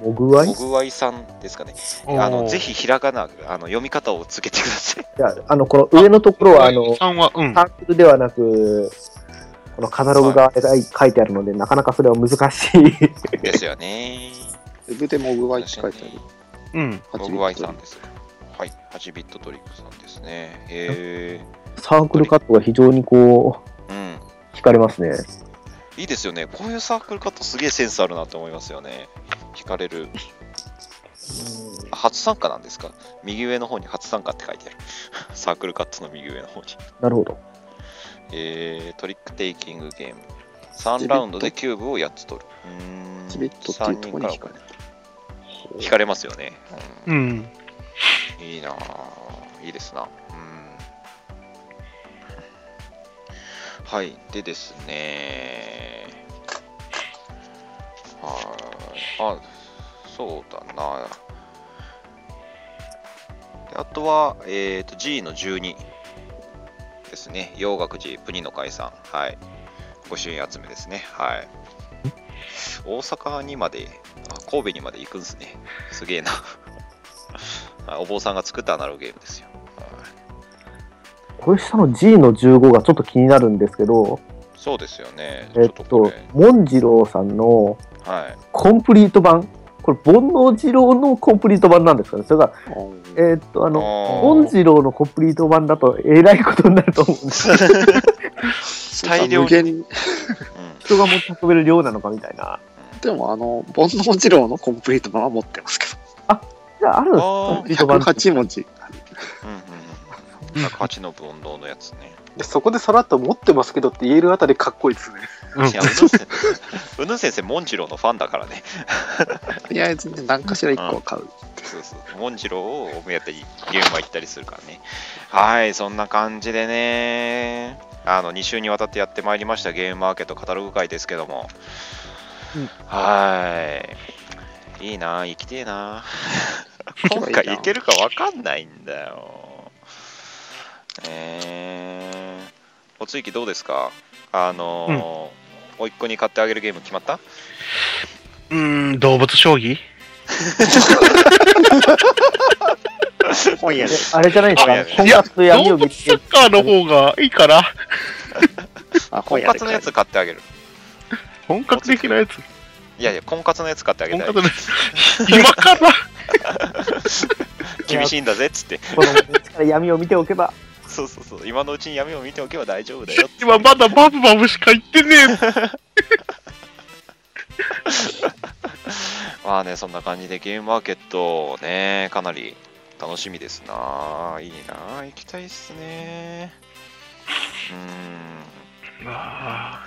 ー、モグワイ？いモグワイさんですかね。あの、ぜひひらがな、あの読み方をつけてください。や、あの、この上のところは、あの、さんは、うん。サークルではなく、このカタログが書いてあるので、なかなかそれは難しい。ですよね。ウェブでモグワイって書いてある。うん。モグワイさんです。はい。8ビットトリックさんですね。へサークルカットが非常にこう、え。うん。惹かれますね。いいですよね。こういうサークルカットすげえセンスあるなと思いますよね。惹かれる。あ初参加なんですか？右上の方に初参加って書いてある。サークルカットの右上の方に。なるほど。えー、トリックテイキングゲーム。3ラウンドでキューブを8つ取る。チビットっていうところにか惹かられかれますよね。うんうん。いいなぁ。いいですな。うん。はい。でですね。はい。あ、そうだな。であとは、えっ、と、G の12ですね。洋楽寺プニの会さん。はい。ご朱印集めですね。はい。大阪にまで、あ神戸にまで行くんですね。すげえな。はいお坊さんが作ったアナログゲームですよ。はいこれ下の G の15がちょっと気になるんですけど、そうですよね。えっとモンジローさんのはい。コンプリート版、これ、煩悩二郎のコンプリート版なんですかねそれが、えっと、あの、モンジローのコンプリート版だと、えらいことになると思うんです 大量に人が持ち運べる量なのかみたいな。でも、あの、煩悩二郎のコンプリート版は持ってますけど、じゃあ、あるコンプリート版って。108文字。うんうんうん。108の分動のやつね。でそこでさらっと持ってますけどって言えるあたりかっこいいですね。うんいや、うぬ先生、モンジローのファンだからね。とりあえずね、何かしら1個は買う。そうそう。モンジローをやったり、ゲームは行ったりするからね。はい、そんな感じでね。あの、2週にわたってやってまいりましたゲームマーケットカタログ会ですけども。うんはい。いいな、行きてえな。今回行けるかわかんないんだよ。えー、おついきどうですか？あのーおいっ子に買ってあげるゲーム決まった？うーん、動物将棋？本屋で。あれじゃないですか、婚活と闇を見つけサッカーの方がいいから。あ、婚。活のやつ買ってあげる。本格的なやつ。いやいや、婚活のやつ買ってあげたい。今から？厳しいんだぜっつって。子供のうちから闇を見ておけば、そうそうそう。今のうちに闇を見ておけば大丈夫だよ。今まだバブバブしか言ってね まあね、そんな感じでゲームマーケットね、かなり楽しみですな。いいな、行きたいっすね。うえ。あ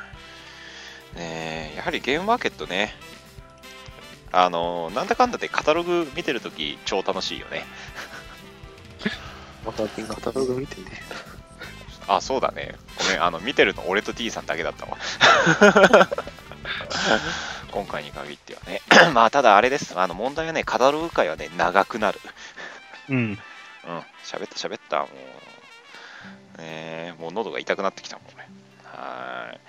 ーん、ねえやはりゲームマーケットね、あの、なんだかんだでカタログ見てるとき超楽しいよね。またカタログ見てね。あ、そうだね。ごめん、あの、見てるの俺と T さんだけだったわ。今回に限ってはね。まあ、ただあれです。あの、問題はね、カタログ会はね、長くなる。うん。うん、喋った喋った、もう。ねもう喉が痛くなってきたもん、俺。はい。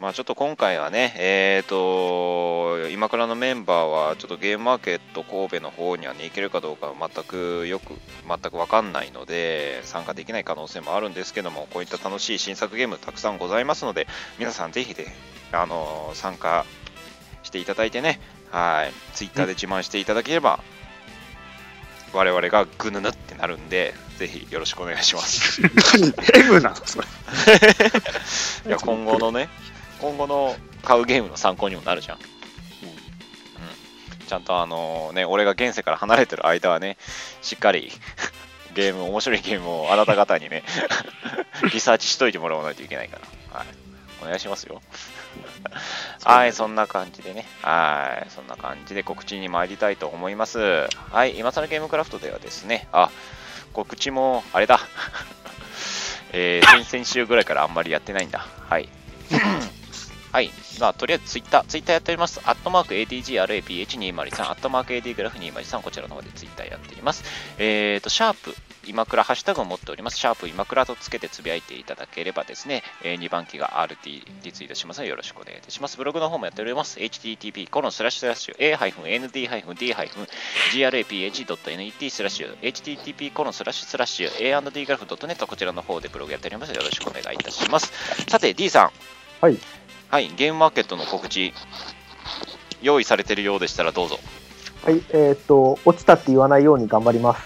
まあちょっと今回はね、えっ、と、今からのメンバーは、ちょっとゲームマーケット神戸の方にはね、行けるかどうか全くよく、全くわかんないので、参加できない可能性もあるんですけども、こういった楽しい新作ゲームたくさんございますので、皆さんぜひね、あの参加していただいてね、はい、ツイッターで自慢していただければ、我々がぐぬぬってなるんで、ぜひよろしくお願いします。何 ?M なのそれ。いや今後のね、今後の買うゲームの参考にもなるじゃん。うんちゃんとあのね、俺が現世から離れてる間はね、しっかりゲーム、面白いゲームをあなた方にね、リサーチしといてもらわないといけないから。はい。お願いしますよ。はい、そんな感じでね。はい、そんな感じで告知に参りたいと思います。はい、今更ゲームクラフトではですね、あ、告知も、あれだ。えー、先々週ぐらいからあんまりやってないんだ。はい。はい。まあ、とりあえずツイッター、ツイッターやっております。アットマーク ADGRAPH203、アットマーク AD グラフ203、こちらの方でツイッターやっています。えーと、シャープ、今倉ハッシュタグを持っております。シャープ今倉とつけてつぶやいていただければですね、え2番機が RT リツイートしますのでよろしくお願いいたします。ブログの方もやっております。http コロンスラッシュスラッシュ a-nd-d-graph.net スラッシュ http コロンスラッシュスラッシュ a&d グラフ .net こちらの方でブログやっておりますよろしくお願いいたします。さて D さん。はい。はい、ゲームマーケットの告知、用意されているようでしたらどうぞ。はい、えーっと、落ちたって言わないように頑張ります。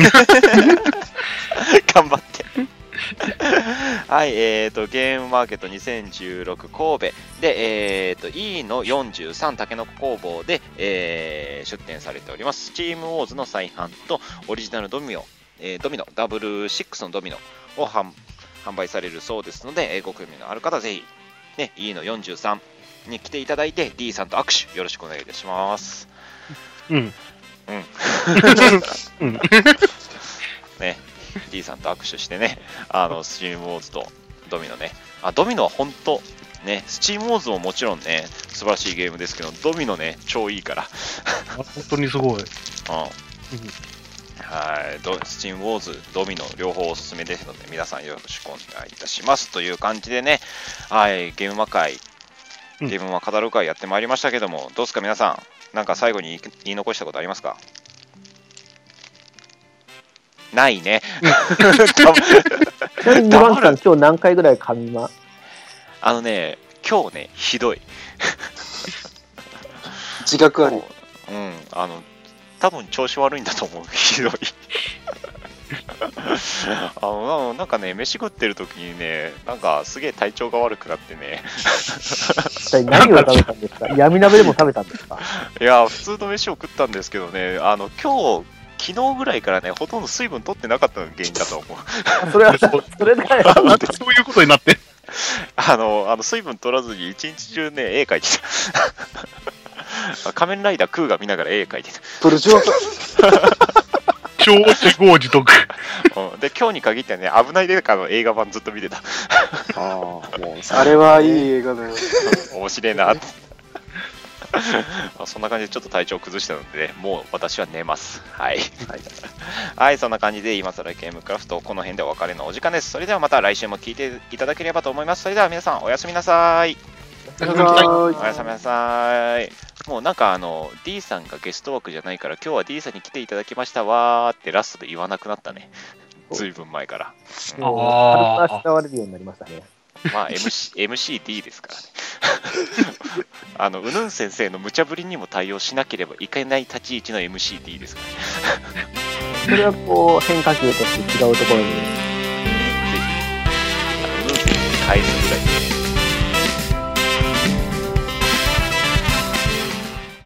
頑張って。はい、えーと、ゲームマーケット2016神戸で、えーと、E の43たけのこ工房で、えー出店されております。チームウォーズの再販とオリジナルドミノ、えードミノ、ダブル6のドミノを販販売されるそうですので、えーご興味のある方はぜひ、ね、E の43に来ていただいて D さんと握手よろしくお願いいたします。うん。うん。うん。ね、D さんと握手してね、あの、スチームウォーズとドミノね。あ、ドミノは本当ね、スチームウォーズももちろんね、素晴らしいゲームですけど、ドミノね、超いいから。本当にすごい。うん。はい、ドスチームウォーズ、ドミノ、両方おすすめですので、皆さんよろしくお願いいたします。という感じでね、はい、ゲームマ会、うん。ゲームマ語る会やってまいりましたけども、どうですか、皆さん、なんか最後に言い言い残したことありますか？ないね。ちなみに2番さん、今日何回ぐらい噛みま？あのね、今日ね、ひどい。自覚あり。うん、あの、多分調子悪いんだと思う。ひどい。あのななんかね、飯食ってる時にね、なんかすげえ体調が悪くなってね、一体何を食べたんですか？闇鍋でも食べたんですか？いや、普通の飯を食ったんですけどね、あの、今日、昨日ぐらいからね、ほとんど水分取ってなかったのが原因だと思う。あそれは、それだよ。なんでそういうことになって。あの、あの水分取らずに一日中ね、絵描いてた。仮面ライダークーが見ながら絵描いてた。ブルジョワ 超自業自得。うんで、今日に限ってはね、危ないデカの映画版ずっと見てた。ああ、もう、あれはいい映画だよ。面白いなって。まあそんな感じでちょっと体調崩したので、もう私は寝ます。はい。はい、そんな感じで今更ゲームクラフト、この辺でお別れのお時間です。それではまた来週も聞いていただければと思います。それでは皆さんおやすみなさい。おやすみなさいおやすみなさい。もうなんかあの、D さんがゲスト枠じゃないから、今日は D さんに来ていただきましたわーってラストで言わなくなったね。ずいぶん前から。もうああしらわれるようになりましたね。まあ MC MCD ですからね。あの、うぬん先生の無茶ぶりにも対応しなければいけない立ち位置の MCD ですからね。それはこう、変化球として違うところに。ぜひ、うぬん先生に返すぐらいで